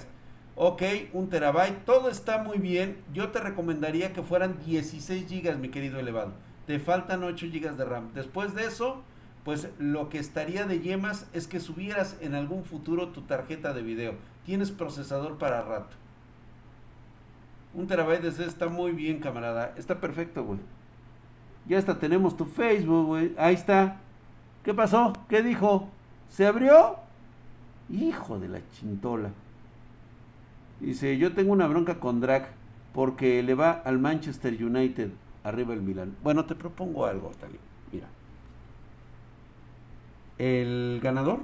Ok, un terabyte, todo está muy bien. Yo te recomendaría que fueran 16 GB, mi querido elevado. Te faltan 8 GB de RAM. Después de eso, pues lo que estaría de yemas es que subieras en algún futuro tu tarjeta de video. Tienes procesador para rato. Un terabyte de está muy bien, camarada. Está perfecto, güey. Ya hasta tenemos tu Facebook, güey. Ahí está. ¿Qué pasó? ¿Qué dijo? ¿Se abrió? Hijo de la chintola. Dice, yo tengo una bronca con Drag porque le va al Manchester United arriba el Milan. Bueno, te propongo algo, Tali. Mira. El ganador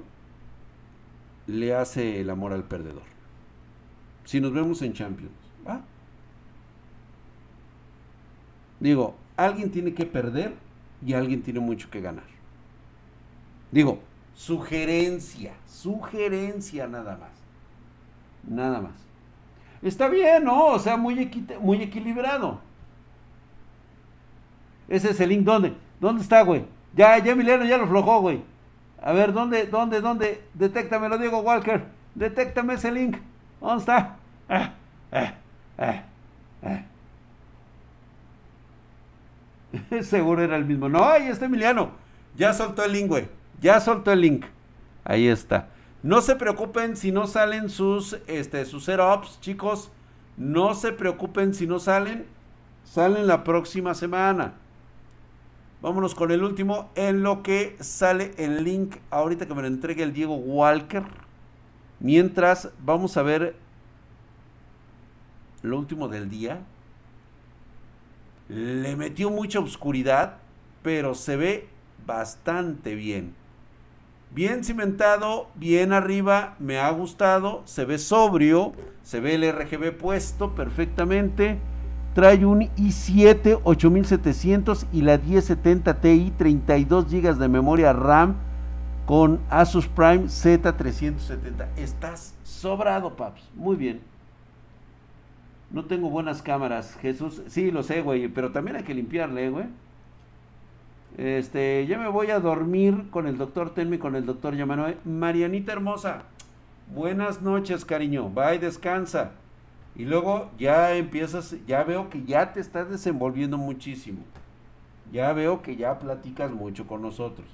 le hace el amor al perdedor. Si nos vemos en Champions, ¿va? Digo, alguien tiene que perder y alguien tiene mucho que ganar. Digo, sugerencia, sugerencia nada más. Nada más. Está bien, ¿no? O sea, muy, muy equilibrado. Ese es el link, ¿dónde? ¿Dónde está, güey? Ya, ya Emiliano ya lo aflojó, güey. A ver, ¿dónde, dónde, dónde? Detéctame, lo Diego Walker. Detéctame ese link. ¿Dónde está? Ah, ah, ah, [LAUGHS] Seguro era el mismo. No, ahí está Emiliano. Ya soltó el link, güey. Ya soltó el link. Ahí está. No se preocupen si no salen sus, este, sus setups, chicos. No se preocupen si no salen. Salen la próxima semana. Vámonos con el último. En lo que sale el link ahorita que me lo entregue el Diego Walker. Mientras vamos a ver lo último del día. Le metió mucha oscuridad, pero se ve bastante bien. Bien cimentado, bien arriba, me ha gustado, se ve sobrio, se ve el RGB puesto perfectamente. Trae un i7 8700 y la 1070 Ti, 32 GB de memoria RAM con Asus Prime Z370. Estás sobrado, paps. Muy bien. No tengo buenas cámaras, Jesús. Sí, lo sé, güey, pero también hay que limpiarle, güey. Este, ya me voy a dormir con el doctor Tenme, con el doctor Yamanoe. Marianita hermosa, buenas noches, cariño. Bye, descansa. Y luego ya empiezas, ya veo que ya te estás desenvolviendo muchísimo. Ya veo que ya platicas mucho con nosotros.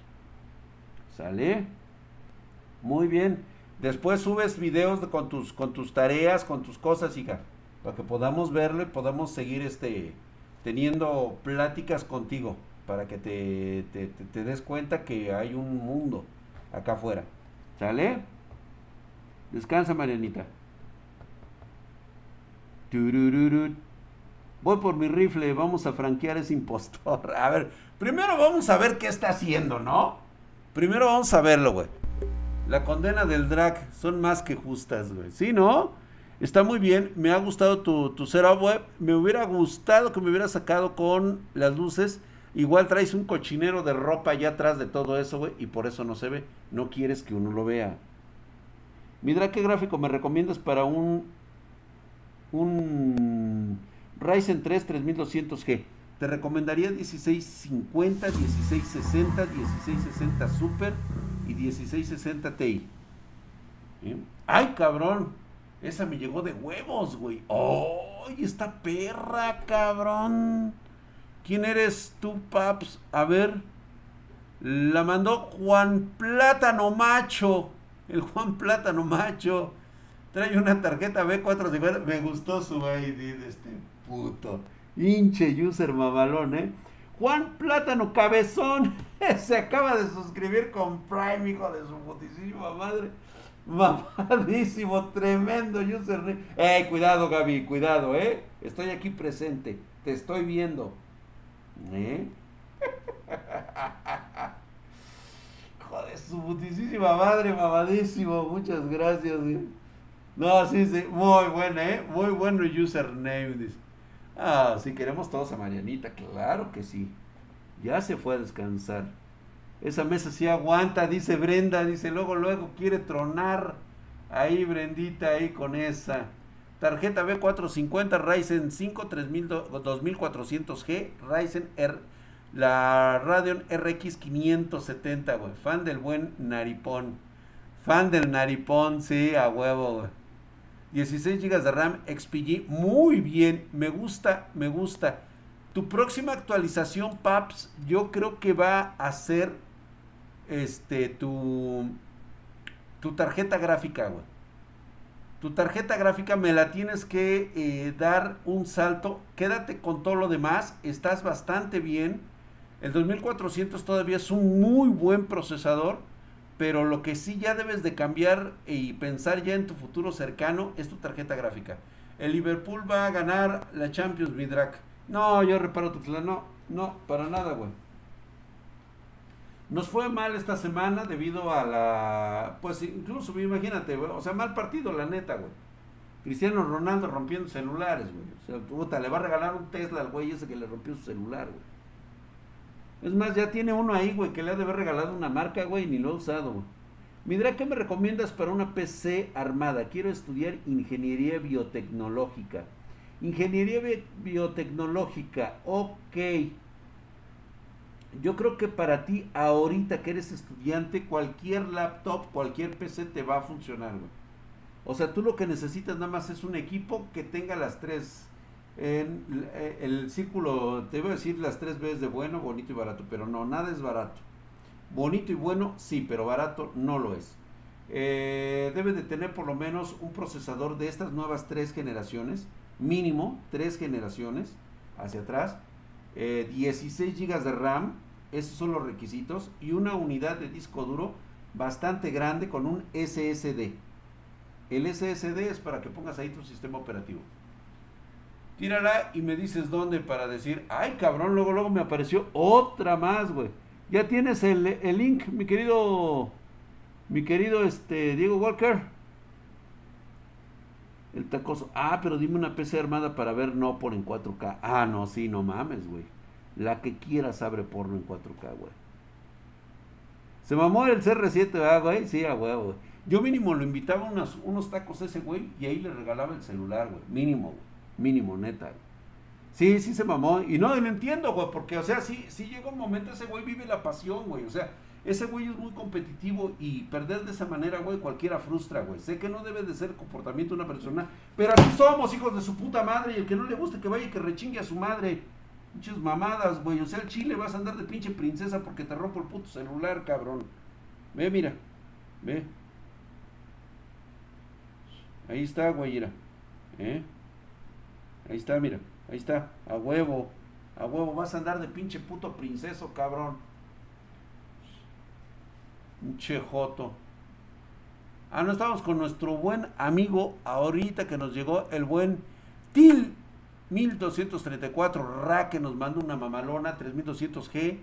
¿Sale? Muy bien. Después subes videos con tus, con tus tareas, con tus cosas, hija. Para que podamos verlo y podamos seguir este, teniendo pláticas contigo para que te, te, des cuenta que hay un mundo acá afuera. ¿Sale? Descansa, Marianita. Voy por mi rifle, vamos a franquear ese impostor. [LAUGHS] A ver, primero vamos a ver qué está haciendo, ¿no? Primero vamos a verlo, güey. La condena del drag son más que justas, güey. ¿Sí, no? Está muy bien, me ha gustado tu, tu setup web. Me hubiera gustado que me hubiera sacado con las luces Igual traes un cochinero de ropa allá atrás de todo eso, güey, y por eso no se ve. No quieres que uno lo vea. Mira qué gráfico me recomiendas para un un Ryzen 3 3200G. Te recomendaría 1650, 1660, 1660 Super y 1660 Ti. ¡Ay, cabrón! Esa me llegó de huevos, güey. ¡Ay, esta perra, cabrón! ¿Quién eres tú, Paps? A ver. La mandó Juan Plátano Macho. El Juan Plátano Macho. Trae una tarjeta B450. Me gustó su ID de este puto. Hinche user mamalón, ¿eh? Juan Plátano Cabezón. [LAUGHS] Se acaba de suscribir con Prime, hijo de su putísima madre. Mamadísimo, tremendo user. ¡Eh, cuidado, Gaby! Cuidado, ¿eh? Estoy aquí presente. Te estoy viendo. ¿Eh? [LAUGHS] Joder, su putísima madre, mamadísimo. Muchas gracias. No, sí, sí. Muy buena, ¿eh? Muy bueno username. Dice. Ah, si queremos todos a Marianita. Claro que sí. Ya se fue a descansar. Esa mesa sí aguanta, dice Brenda. Dice, luego, luego quiere tronar. Ahí, Brendita, ahí con esa. Tarjeta B450 Ryzen 5 2400G, Ryzen R, la Radeon RX 570, güey. Fan del buen Naripón. Fan del Naripón, sí, a huevo, güey. 16 GB de RAM XPG, muy bien, me gusta, me gusta. Tu próxima actualización, Paps, yo creo que va a ser este tu tu tarjeta gráfica, güey. Tu tarjeta gráfica me la tienes que eh, dar un salto. Quédate con todo lo demás. Estás bastante bien. El 2400 todavía es un muy buen procesador. Pero lo que sí ya debes de cambiar y pensar ya en tu futuro cercano es tu tarjeta gráfica. El Liverpool va a ganar la Champions Midrak. No, yo reparo tu No, no, para nada, güey. Nos fue mal esta semana debido a la. Pues incluso, imagínate. O sea, mal partido, la neta, güey. Cristiano Ronaldo rompiendo celulares, güey. O sea, puta, le va a regalar un Tesla al güey ese que le rompió su celular, güey. Es más, ya tiene uno ahí, güey, que le ha de haber regalado una marca, güey, ni lo ha usado, güey. Midra, ¿qué me recomiendas para una PC armada? Quiero estudiar ingeniería biotecnológica. Ingeniería biotecnológica, ok. Yo creo que para ti, ahorita que eres estudiante, cualquier laptop, cualquier PC te va a funcionar. O sea, tú lo que necesitas nada más es un equipo que tenga las tres. Eh, el círculo, te voy a decir las tres veces de bueno, bonito y barato, pero no, nada es barato. Bonito y bueno, sí, pero barato no lo es. Eh, debe de tener por lo menos un procesador de estas nuevas tres generaciones, mínimo tres generaciones hacia atrás, 16 eh, GB de RAM, esos son los requisitos, y una unidad de disco duro bastante grande con un SSD. El SSD es para que pongas ahí tu sistema operativo. Tírala y me dices dónde para decir, ay cabrón, luego luego me apareció otra más, güey. Ya tienes el, link, mi querido, mi querido este, Diego Walker. El tacoso. Ah, pero dime una PC armada para ver no por en 4K. Ah, no, sí, no mames, güey. La que quieras abre porno en 4K, güey. Se mamó el CR7, ah, güey. Sí, a güey. Yo mínimo lo invitaba unos, unos tacos a ese güey y ahí le regalaba el celular, güey. Mínimo, güey. Mínimo, neta. Sí, sí se mamó. Y no, lo entiendo, güey, porque, o sea, sí, sí llega un momento, ese güey vive la pasión, güey. O sea, ese güey es muy competitivo y perder de esa manera, güey, cualquiera frustra, güey. Sé que no debe de ser el comportamiento de una persona, pero así somos, hijos de su puta madre. Y el que no le guste que vaya y que rechingue a su madre. Muchas mamadas, güey. O sea, el chile vas a andar de pinche princesa porque te rompo el puto celular, cabrón. Ve, mira. Ve. Ahí está, güey. ¿Eh? Ahí está, mira. Ahí está, a huevo, a huevo, vas a andar de pinche puto princeso, cabrón. Un chejoto. Ah, no estamos con nuestro buen amigo ahorita que nos llegó el buen TIL 1234 RA que nos manda una mamalona 3200G,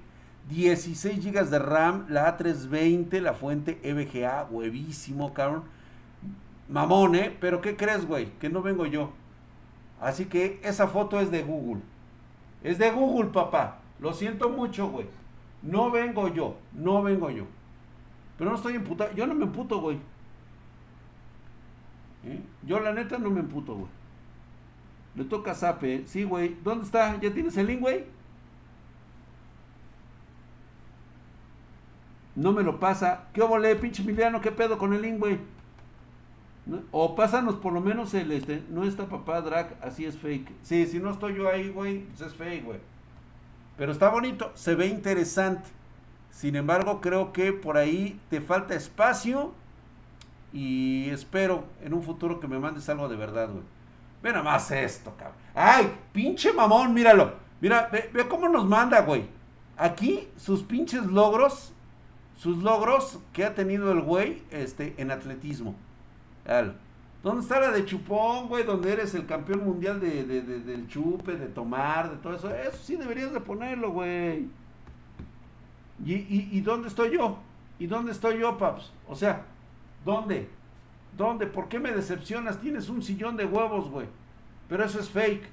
16 GB de RAM, la A320, la fuente EVGA, huevísimo, cabrón. Mamón, ¿eh? Pero ¿qué crees, güey? Que no vengo yo. Así que esa foto es de Google. Es de Google, papá. Lo siento mucho, güey. No vengo yo. No vengo yo. Pero no estoy emputado. Yo no me emputo, güey. ¿Eh? Yo la neta no me emputo, güey. Le toca Zape. Sí, güey. ¿Dónde está? ¿Ya tienes el link, güey? No me lo pasa. ¿Qué obole, pinche Emiliano? ¿Qué pedo con el link, güey? O pásanos por lo menos el este, no está papá drag, así es fake. Sí, si no estoy yo ahí, güey, pues es fake, güey. Pero está bonito, se ve interesante. Sin embargo, creo que por ahí te falta espacio y espero en un futuro que me mandes algo de verdad, güey. Ve nada más esto, cabrón. Ay, pinche mamón, míralo. Mira, ve, ve cómo nos manda, güey. Aquí sus pinches logros, sus logros que ha tenido el güey este, en atletismo. ¿Dónde está la de chupón, güey? Donde eres el campeón mundial de, del chupe, de tomar, de todo eso. Eso sí deberías de ponerlo, güey. ¿Y, y, dónde estoy yo? ¿Y dónde estoy yo, paps? O sea, ¿dónde? ¿Dónde? ¿Por qué me decepcionas? Tienes un sillón de huevos, güey. Pero eso es fake.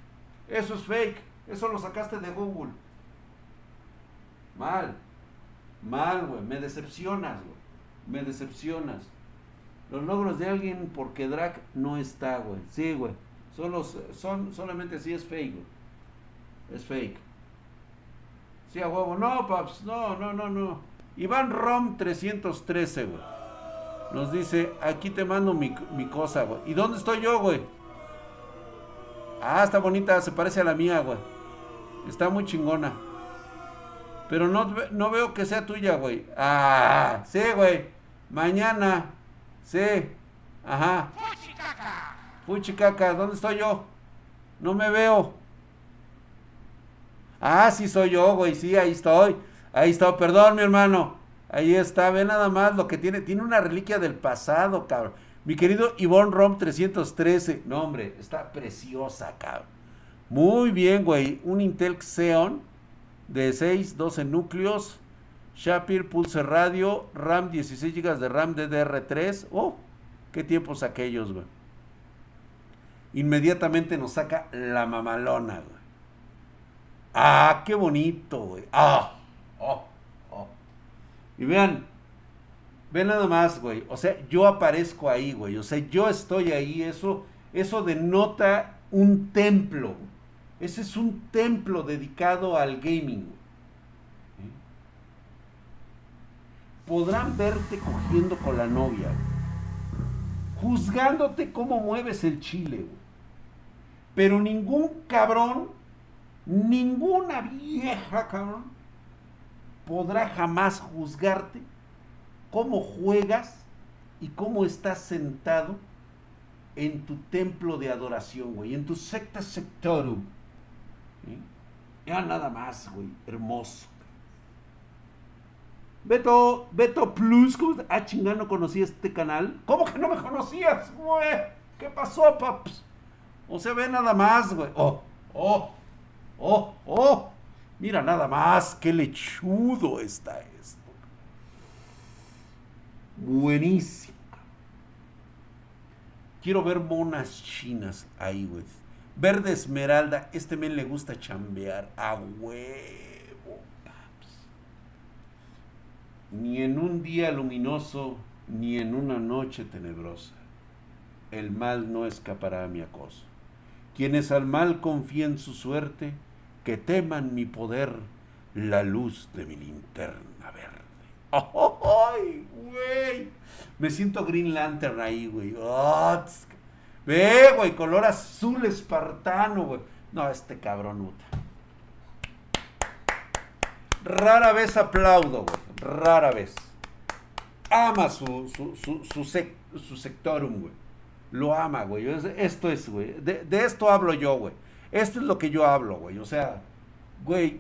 Eso es fake. Eso lo sacaste de Google. Mal. Mal, güey. Me decepcionas, güey. Me decepcionas. Los logros de alguien porque drag no está, güey. Sí, güey. Solo, son, solamente si es fake, güey. Es fake. Sí, a huevo. No, paps. No, no, no, no. Iván Rom 313, güey. Nos dice, aquí te mando mi, mi cosa, güey. ¿Y dónde estoy yo, güey? Ah, está bonita. Se parece a la mía, güey. Está muy chingona. Pero no, no veo que sea tuya, güey. Ah, sí, güey. Mañana. Sí, ajá. Fuchicaca, ¿dónde estoy yo? No me veo. Ah, sí soy yo, güey, sí, ahí estoy. Ahí estoy, perdón, mi hermano. Ahí está, ve nada más lo que tiene. Tiene una reliquia del pasado, cabrón. Mi querido Ivonne Rom 313. No, hombre, está preciosa, cabrón. Muy bien, güey. Un Intel Xeon de 6, 12 núcleos. Shapir, Pulse Radio, RAM 16 GB de RAM DDR3. Oh, qué tiempos aquellos, güey. Inmediatamente nos saca la mamalona, güey. Ah, qué bonito, güey. Ah, oh. Y vean, vean nada más, güey. O sea, yo aparezco ahí, güey. O sea, yo estoy ahí. Eso, eso denota un templo. Ese es un templo dedicado al gaming. Podrán verte cogiendo con la novia, juzgándote cómo mueves el chile. Pero ningún cabrón, ninguna vieja cabrón, podrá jamás juzgarte cómo juegas y cómo estás sentado en tu templo de adoración, güey, en tu secta sectorum. Ya nada más, güey, hermoso. Beto, Beto Plus, ¿cómo Ah, chingada, no conocía este canal. ¿Cómo que no me conocías, güey? ¿Qué pasó, paps? O sea, ve nada más, güey. Oh, oh, oh, oh. Mira nada más, qué lechudo está esto. Buenísimo. Quiero ver monas chinas ahí, güey. Verde esmeralda, este men le gusta chambear. A huevo, paps. Ni en un día luminoso, ni en una noche tenebrosa. El mal no escapará a mi acoso. Quienes al mal confíen su suerte, que teman mi poder, la luz de mi linterna verde. ¡Ay, güey! Me siento Green Lantern ahí, güey. ¡Oh, Ve, güey, color azul espartano, güey. No, este cabrón, puta. Rara vez aplaudo, güey. Rara vez. Ama su, su, su, su, sectorum, güey. Lo ama, güey. Esto es, güey. De, de esto hablo yo, güey. Esto es lo que yo hablo, güey. O sea, güey,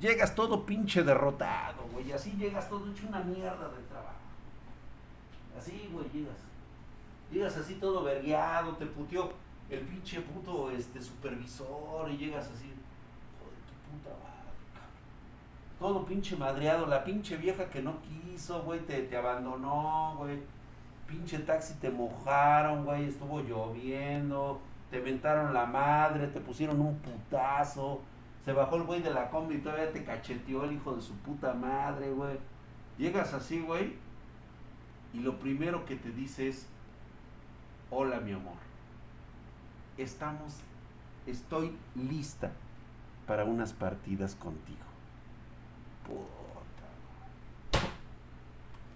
llegas todo pinche derrotado, güey. Así llegas todo hecho una mierda de trabajo. Así, güey, llegas. Llegas así todo vergueado, te puteó el pinche puto este, supervisor y llegas así, joder, tu puta madre. Todo pinche madreado, la pinche vieja que no quiso, güey, te, te abandonó, güey. Pinche taxi te mojaron, güey, estuvo lloviendo, te mentaron la madre, te pusieron un putazo. Se bajó el güey de la combi y todavía te cacheteó el hijo de su puta madre, güey. Llegas así, güey, y lo primero que te dice es, hola mi amor, estamos, estoy lista para unas partidas contigo. Puta.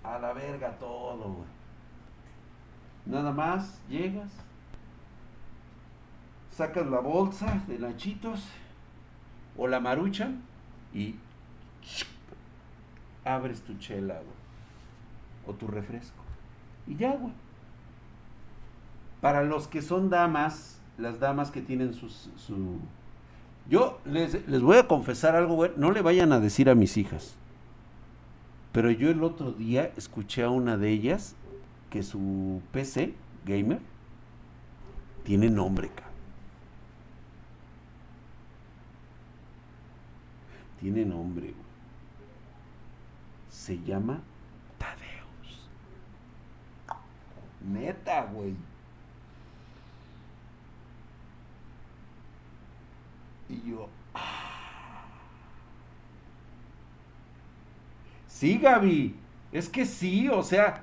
A la verga todo, güey. Nada más, llegas, sacas la bolsa de lanchitos o la marucha y abres tu chela. O tu refresco. Y ya, güey. Para los que son damas, las damas que tienen su... Yo les, les, voy a confesar algo, güey. No le vayan a decir a mis hijas. Pero yo el otro día escuché a una de ellas que su PC gamer tiene nombre, cabrón. Tiene nombre. Se llama Tadeus. Neta, güey. Y yo, ah. Sí, Gaby, es que sí, o sea,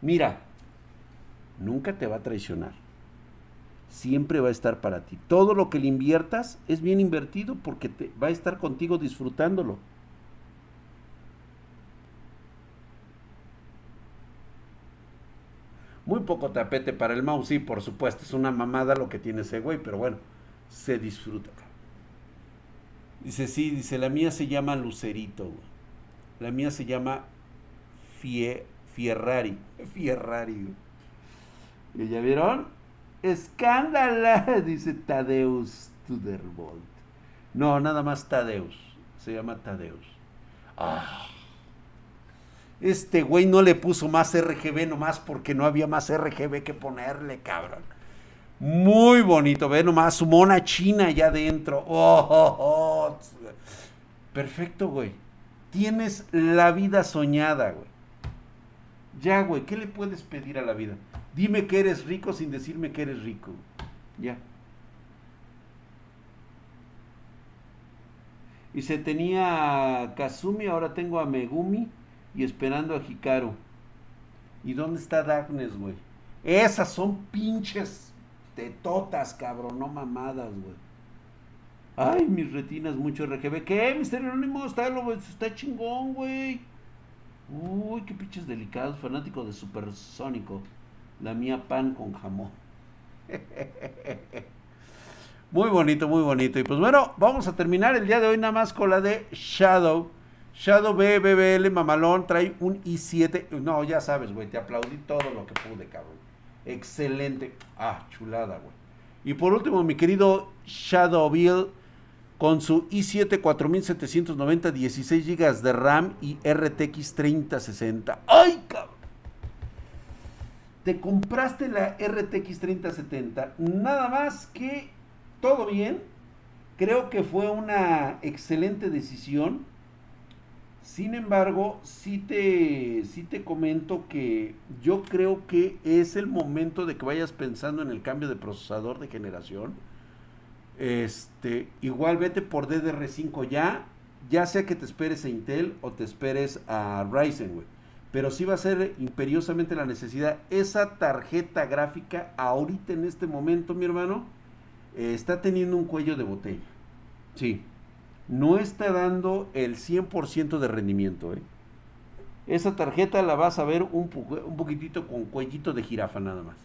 mira, nunca te va a traicionar. Siempre va a estar para ti. Todo lo que le inviertas es bien invertido porque te, va a estar contigo disfrutándolo. Muy poco tapete para el mouse, sí, por supuesto, es una mamada lo que tiene ese güey, pero bueno, se disfruta. Dice, sí, dice, la mía se llama Lucerito, La mía se llama Fie, Fierrari. Fierrari, ¿Y ya vieron? Escándala, [LAUGHS] dice Tadeus Tuderbolt. No, nada más Tadeus. Se llama Tadeus. Ah. Este güey no le puso más RGB nomás porque no había más RGB que ponerle, cabrón. Muy bonito, ve nomás su mona china allá adentro. Oh, oh, oh. Perfecto, güey. Tienes la vida soñada, güey. Ya, güey, ¿qué le puedes pedir a la vida? Dime que eres rico sin decirme que eres rico. Ya. Y se tenía a Kazumi, ahora tengo a Megumi y esperando a Hikaru. ¿Y dónde está Darkness, güey? Esas son pinches tetotas, cabrón, no mamadas, güey. Ay, mis retinas, mucho RGB. ¿Qué? Misterio Anónimo está, lo, está chingón, güey. Uy, qué pinches delicados, fanático de Supersónico. La mía pan con jamón. [LAUGHS] Muy bonito, muy bonito. Y pues bueno, vamos a terminar el día de hoy nada más con la de Shadow. Shadow BBL Mamalón trae un i7. No, ya sabes, güey, te aplaudí todo lo que pude, cabrón. Excelente. Ah, chulada, güey. Y por último, mi querido Shadow Bill con su i7 4790, 16 GB de RAM y RTX 3060. ¡Ay, cabrón! Te compraste la RTX 3070, nada más que todo bien. Creo que fue una excelente decisión. Sin embargo, sí te, sí te comento que yo creo que es el momento de que vayas pensando en el cambio de procesador de generación este, igual vete por DDR5 ya, ya sea que te esperes a Intel o te esperes a Ryzen, güey. Pero sí va a ser imperiosamente la necesidad. Esa tarjeta gráfica ahorita en este momento, mi hermano, eh, está teniendo un cuello de botella. Sí. No está dando el 100% de rendimiento, ¿eh? Esa tarjeta la vas a ver un, un poquitito con cuellito de jirafa nada más.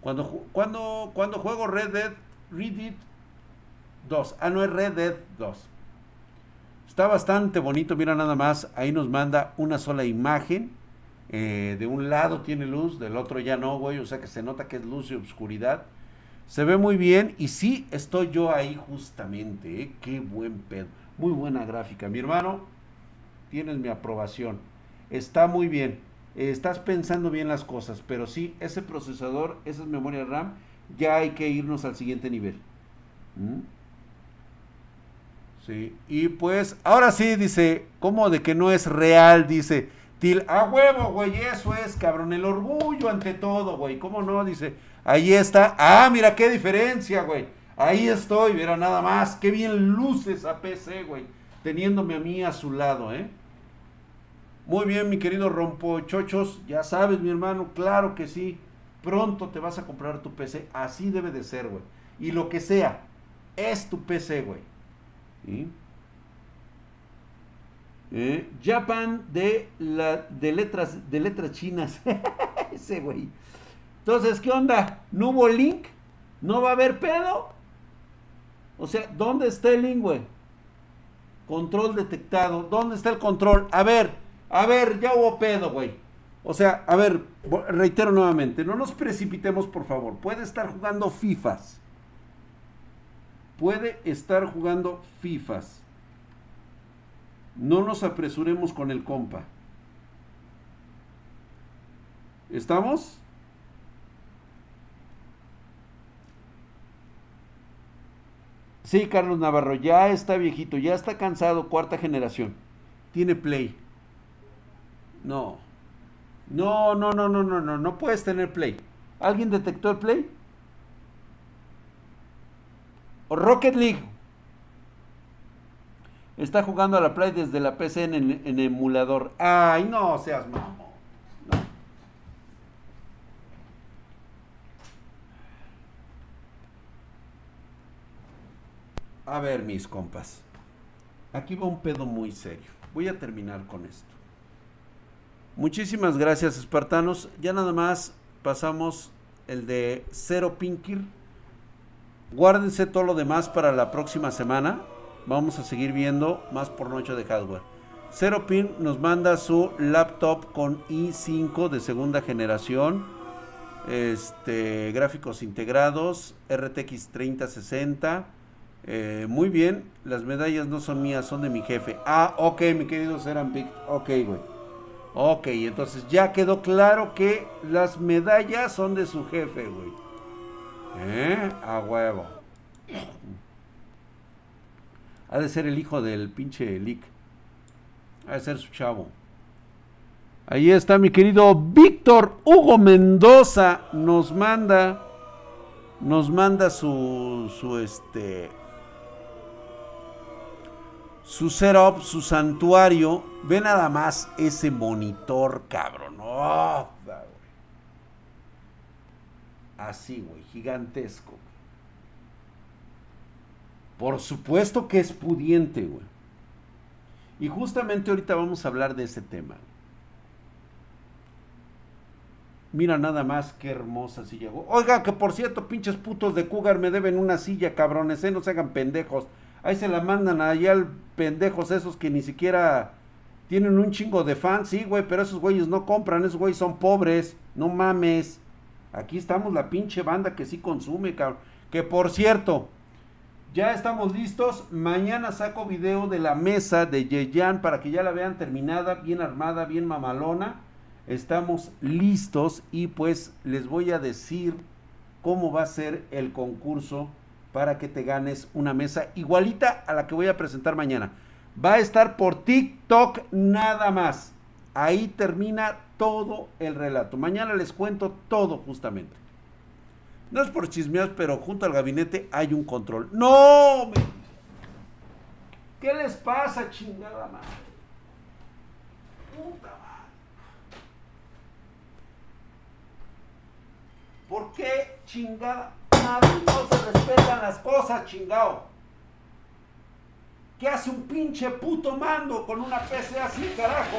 Cuando, cuando, cuando juego Red Dead Redit 2. Ah, no es Red Dead 2. Está bastante bonito, mira nada más. Ahí nos manda una sola imagen. Eh, de un lado tiene luz, del otro ya no, güey. O sea que se nota que es luz y oscuridad. Se ve muy bien y sí estoy yo ahí justamente. ¿eh? Qué buen pedo. Muy buena gráfica. Mi hermano, tienes mi aprobación. Está muy bien. estás pensando bien las cosas. Pero sí, ese procesador, esa memoria RAM, ya hay que irnos al siguiente nivel. ¿Mm? Sí, y pues, ahora sí, dice, ¿cómo de que no es real? Dice, Til, a huevo, güey, eso es, cabrón, el orgullo ante todo, güey, ¿cómo no? Dice, ahí está, ah, mira qué diferencia, güey, ahí estoy, mira nada más, qué bien luces a PC, güey, teniéndome a mí a su lado, ¿eh? Muy bien, mi querido Rompo Chochos, ya sabes, mi hermano, claro que sí, pronto te vas a comprar tu PC, así debe de ser, güey, y lo que sea, es tu PC, güey. Eh, Japan de, la, de, letras, de letras chinas. [LAUGHS] Ese güey. Entonces, ¿qué onda? ¿No hubo link? ¿No va a haber pedo? O sea, ¿dónde está el link, güey? Control detectado. ¿Dónde está el control? A ver, a ver, ya hubo pedo, güey. O sea, a ver, reitero nuevamente, no nos precipitemos, por favor. Puede estar jugando FIFAs puede estar jugando FIFAs. No nos apresuremos con el compa. ¿Estamos? Sí, Carlos Navarro, ya está viejito, ya está cansado, cuarta generación. Tiene play. No. No, no, no, no, no, no, no puedes tener play. ¿Alguien detectó el play? Rocket League. Está jugando a la Play desde la PC en, el, emulador. Ay, no seas mamón. A ver, mis compas. Aquí va un pedo muy serio. Voy a terminar con esto. Muchísimas gracias, espartanos. Ya nada más pasamos el de Cero Pinkir Guárdense todo lo demás para la próxima semana. Vamos a seguir viendo más por noche de hardware. Zero Pin nos manda su laptop con i5 de segunda generación. Este, gráficos integrados, RTX 3060. Eh, muy bien, las medallas no son mías, son de mi jefe. Ah, ok, mi querido Serampic. Ok, güey. Ok, entonces ya quedó claro que las medallas son de su jefe, güey. ¿Eh? A huevo. Ha de ser el hijo del pinche Lick. A ser su chavo. Ahí está mi querido Víctor Hugo Mendoza. Nos manda. Nos manda su. su este. Su setup, su santuario. Ve nada más ese monitor, cabrón. Oh, Así, güey, gigantesco. Por supuesto que es pudiente, güey. Y justamente ahorita vamos a hablar de ese tema. Mira nada más qué hermosa silla. Oiga, que por cierto, pinches putos de Cougar me deben una silla, cabrones, ¿eh? No se hagan pendejos. Ahí se la mandan allá al pendejos esos que ni siquiera tienen un chingo de fans. Sí, güey, pero esos güeyes no compran, esos güeyes son pobres. No mames. Aquí estamos la pinche banda que sí consume, cabrón. Que por cierto, ya estamos listos. Mañana saco video de la mesa de Yeyan para que ya la vean terminada, bien armada, bien mamalona. Estamos listos y pues les voy a decir cómo va a ser el concurso para que te ganes una mesa igualita a la que voy a presentar mañana. Va a estar por TikTok nada más. Ahí termina todo el relato. Mañana les cuento todo justamente. No es por chismear, pero junto al gabinete hay un control. ¡No! ¿Qué les pasa, chingada madre? Puta madre. ¿Por qué, chingada madre, no se respetan las cosas, chingado? ¿Qué hace un pinche puto mando con una PC así, carajo?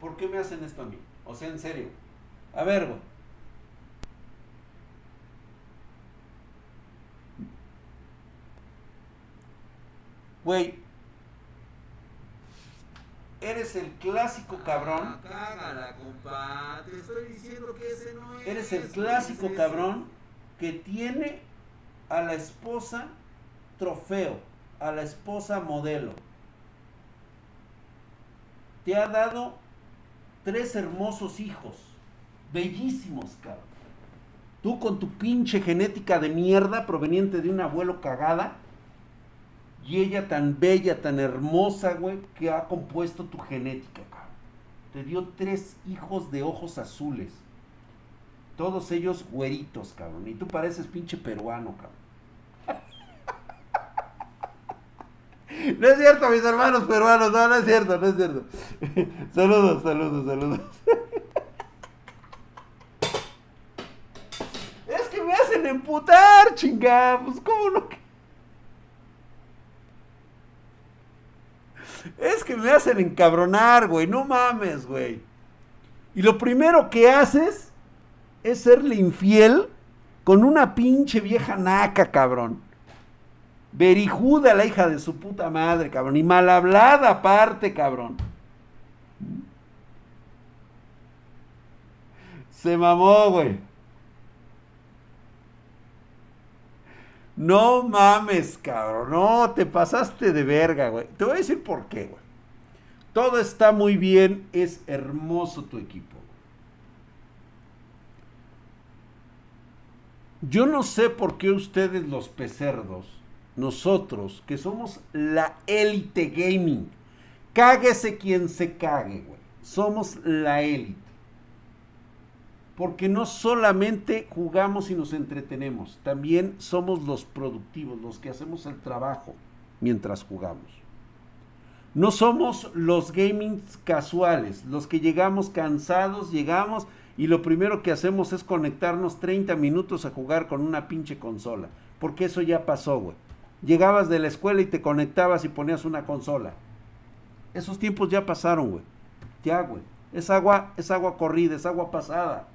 ¿Por qué me hacen esto a mí? O sea, en serio. A ver, güey. Güey, eres el clásico cabrón. cágala, compa. Te estoy diciendo que ese no es. Eres el clásico cabrón que tiene a la esposa trofeo, a la esposa modelo. Te ha dado tres hermosos hijos, bellísimos, cabrón. Tú con tu pinche genética de mierda proveniente de un abuelo cagada y ella tan bella, tan hermosa, güey, que ha compuesto tu genética, cabrón. Te dio tres hijos de ojos azules. Todos ellos güeritos, cabrón. Y tú pareces pinche peruano, cabrón. [LAUGHS] No es cierto, mis hermanos peruanos. No, no es cierto, no es cierto. [LAUGHS] saludos, saludos, saludos. [LAUGHS] es que me hacen emputar, chingados. ¿Cómo no? Es que me hacen encabronar, güey. No mames, güey. Y lo primero que haces es serle infiel con una pinche vieja naca, cabrón. Berijuda la hija de su puta madre, cabrón. Y mal hablada aparte, cabrón. Se mamó, güey. No mames, cabrón. No, te pasaste de verga, güey. Te voy a decir por qué, güey. Todo está muy bien. Es hermoso tu equipo. Yo no sé por qué ustedes los pecerdos, nosotros, que somos la élite gaming, cáguese quien se cague, güey. Somos la élite. Porque no solamente jugamos y nos entretenemos, también somos los productivos, los que hacemos el trabajo mientras jugamos. No somos los gaming casuales, los que llegamos cansados, llegamos y lo primero que hacemos es conectarnos 30 minutos a jugar con una pinche consola. Porque eso ya pasó, güey. Llegabas de la escuela y te conectabas y ponías una consola. Esos tiempos ya pasaron, güey. Ya, güey. Es agua, es agua corrida, es agua pasada.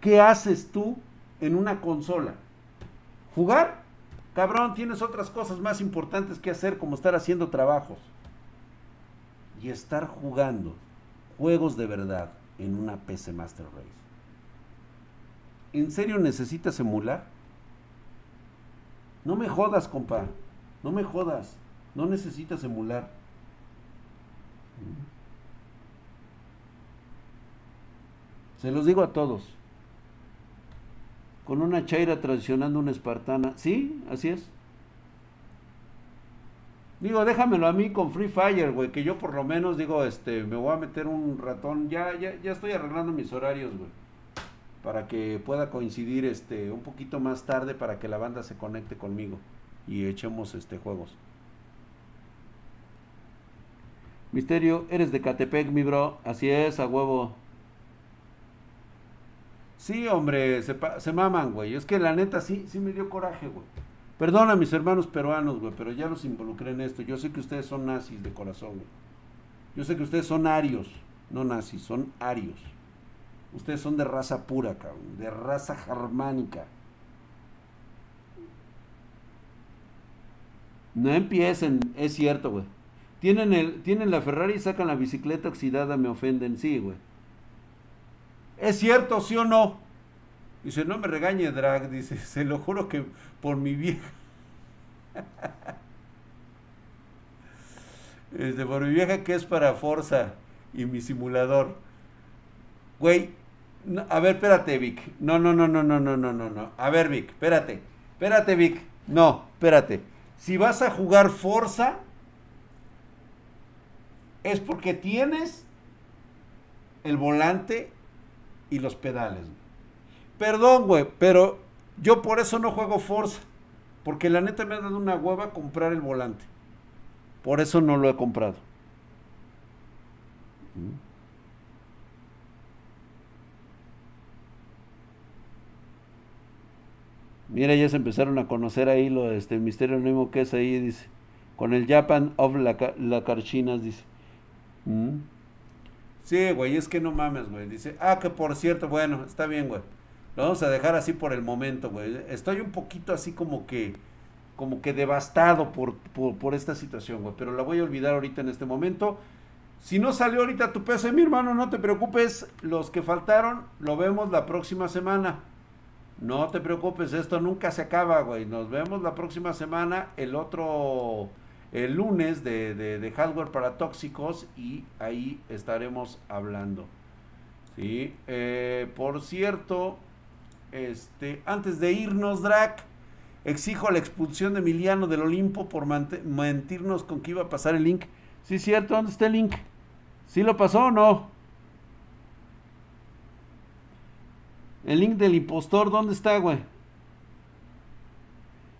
¿Qué haces tú en una consola? ¿Jugar? Cabrón, tienes otras cosas más importantes que hacer como estar haciendo trabajos. Y estar jugando juegos de verdad en una PC Master Race. ¿En serio necesitas emular? No me jodas, compa. No me jodas. No necesitas emular. Se los digo a todos. Con una chaira traicionando una espartana. Sí, así es. Digo, déjamelo a mí con Free Fire, güey, que yo por lo menos digo, este, me voy a meter un ratón. Ya, ya, ya estoy arreglando mis horarios, güey. Para que pueda coincidir este un poquito más tarde para que la banda se conecte conmigo y echemos este juegos. Misterio, eres de Catepec, mi bro. Así es, a huevo. Sí, hombre, se, se maman, güey. Es que la neta sí, sí me dio coraje, güey. Perdona mis hermanos peruanos, güey, pero ya los involucré en esto. Yo sé que ustedes son nazis de corazón, güey. Yo sé que ustedes son arios, no nazis, son arios. Ustedes son de raza pura, cabrón, de raza germánica. No empiecen, es cierto, güey. Tienen, el, tienen la Ferrari y sacan la bicicleta oxidada, me ofenden. Sí, güey. ¿Es cierto, sí o no? Dice, no me regañe, Drag. Dice, se lo juro que por mi vieja. [LAUGHS] Este, por mi vieja que es para Forza y mi simulador. Güey, a ver, espérate, Vic. No, no, no, no, no, no, no, no, no. A ver, Vic, espérate. Espérate, Vic. No, espérate. Si vas a jugar Forza, es porque tienes el volante y los pedales. Perdón, güey, pero yo por eso no juego Forza. Porque la neta me ha dado una hueva comprar el volante. Por eso no lo he comprado. Mira, ya se empezaron a conocer ahí lo este misterio anónimo que es ahí, dice. Con el Japan of la, la Carchinas, dice. ¿Mm? Sí, güey, es que no mames, güey. Dice, ah, que por cierto, bueno, está bien, güey. Lo vamos a dejar así por el momento, güey. Estoy un poquito así como que, como que devastado por, por, por esta situación, güey. Pero la voy a olvidar ahorita en este momento. Si no salió ahorita tu PC, mi hermano, no te preocupes. Los que faltaron, lo vemos la próxima semana. No te preocupes, esto nunca se acaba, güey. Nos vemos la próxima semana. El otro el lunes de, hardware para tóxicos y ahí estaremos hablando. ¿sí? Eh, por cierto, este, antes de irnos, Drac, exijo la expulsión de Emiliano del Olimpo por mentirnos con que iba a pasar el link. Sí, cierto, ¿dónde está el link? ¿Sí lo pasó o no? El link del impostor, ¿dónde está, güey?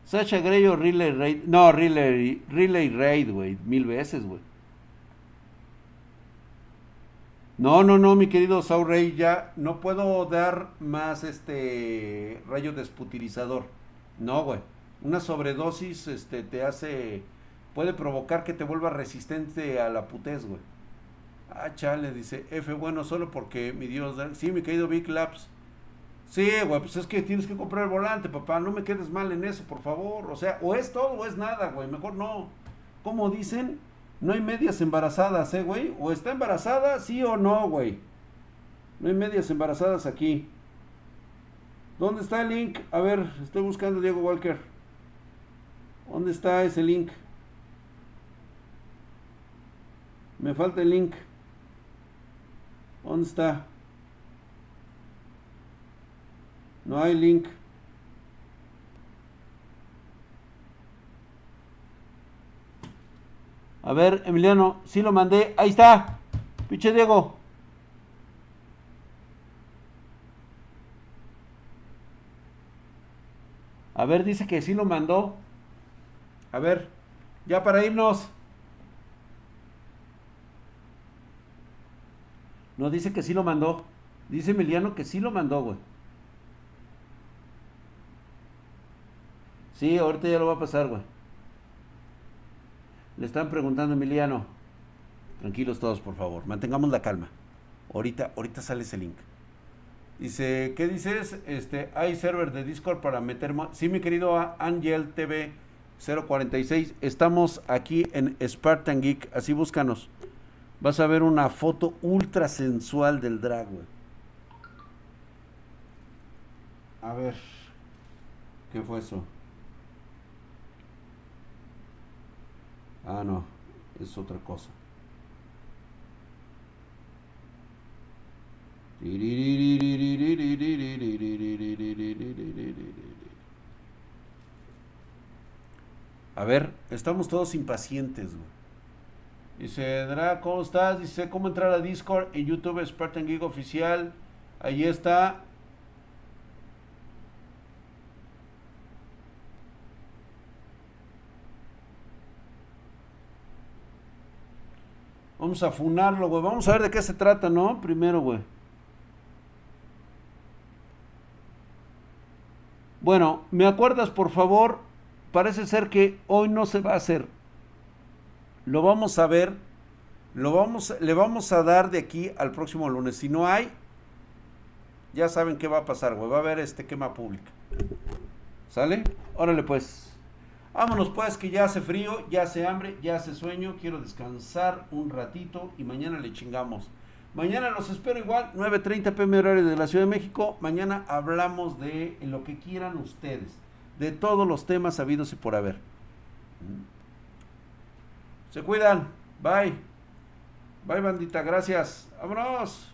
Sacha Grey o Relay Raid. No, Relay, Relay Raid, güey. Mil veces, güey. No, no, no, mi querido Saul Rey, ya no puedo dar más este rayo desputirizador. No, güey. Una sobredosis este, te hace. puede provocar que te vuelva resistente a la putez, güey. Ah, chale, dice F, bueno, solo porque mi Dios. Sí, mi querido Big Labs. Sí, güey, pues es que tienes que comprar el volante, papá. No me quedes mal en eso, por favor. O sea, o es todo o es nada, güey. Mejor no. Como dicen, no hay medias embarazadas, ¿eh, güey? O está embarazada, sí o no, güey. No hay medias embarazadas aquí. ¿Dónde está el link? A ver, estoy buscando Diego Walker. ¿Dónde está ese link? Me falta el link. ¿Dónde está? No hay link. A ver, Emiliano, sí lo mandé. Ahí está. Piche Diego. A ver, dice que sí lo mandó. A ver, ya para irnos. No, dice que sí lo mandó. Dice Emiliano que sí lo mandó, güey. Sí, ahorita ya lo va a pasar, güey. Le están preguntando Emiliano. Tranquilos todos, por favor. Mantengamos la calma. Ahorita, ahorita sale ese link. Dice, ¿qué dices? Este, hay server de Discord para meter... Sí, mi querido Angel TV 046, estamos aquí en Spartan Geek, así búscanos. Vas a ver una foto ultra sensual del drag, güey. A ver, ¿qué fue eso? Ah, no, es otra cosa. A ver, estamos todos impacientes. Dice, Dra, ¿cómo estás? Dice, ¿cómo entrar a Discord en YouTube Spartan Geek Oficial? Ahí está. Vamos a funarlo, güey. Vamos a ver de qué se trata, ¿no? Primero, güey. Bueno, ¿me acuerdas, por favor? Parece ser que hoy no se va a hacer. Lo vamos a ver. Lo vamos, le vamos a dar de aquí al próximo lunes. Si no hay, ya saben qué va a pasar, güey. Va a haber este quema pública. ¿Sale? Órale, pues. Vámonos pues que ya hace frío, ya hace hambre, ya hace sueño, quiero descansar un ratito y mañana le chingamos. Mañana los espero igual, 9.30 pm horario de la Ciudad de México. Mañana hablamos de lo que quieran ustedes, de todos los temas habidos y por haber. Se cuidan, bye. Bye bandita, gracias. Vámonos.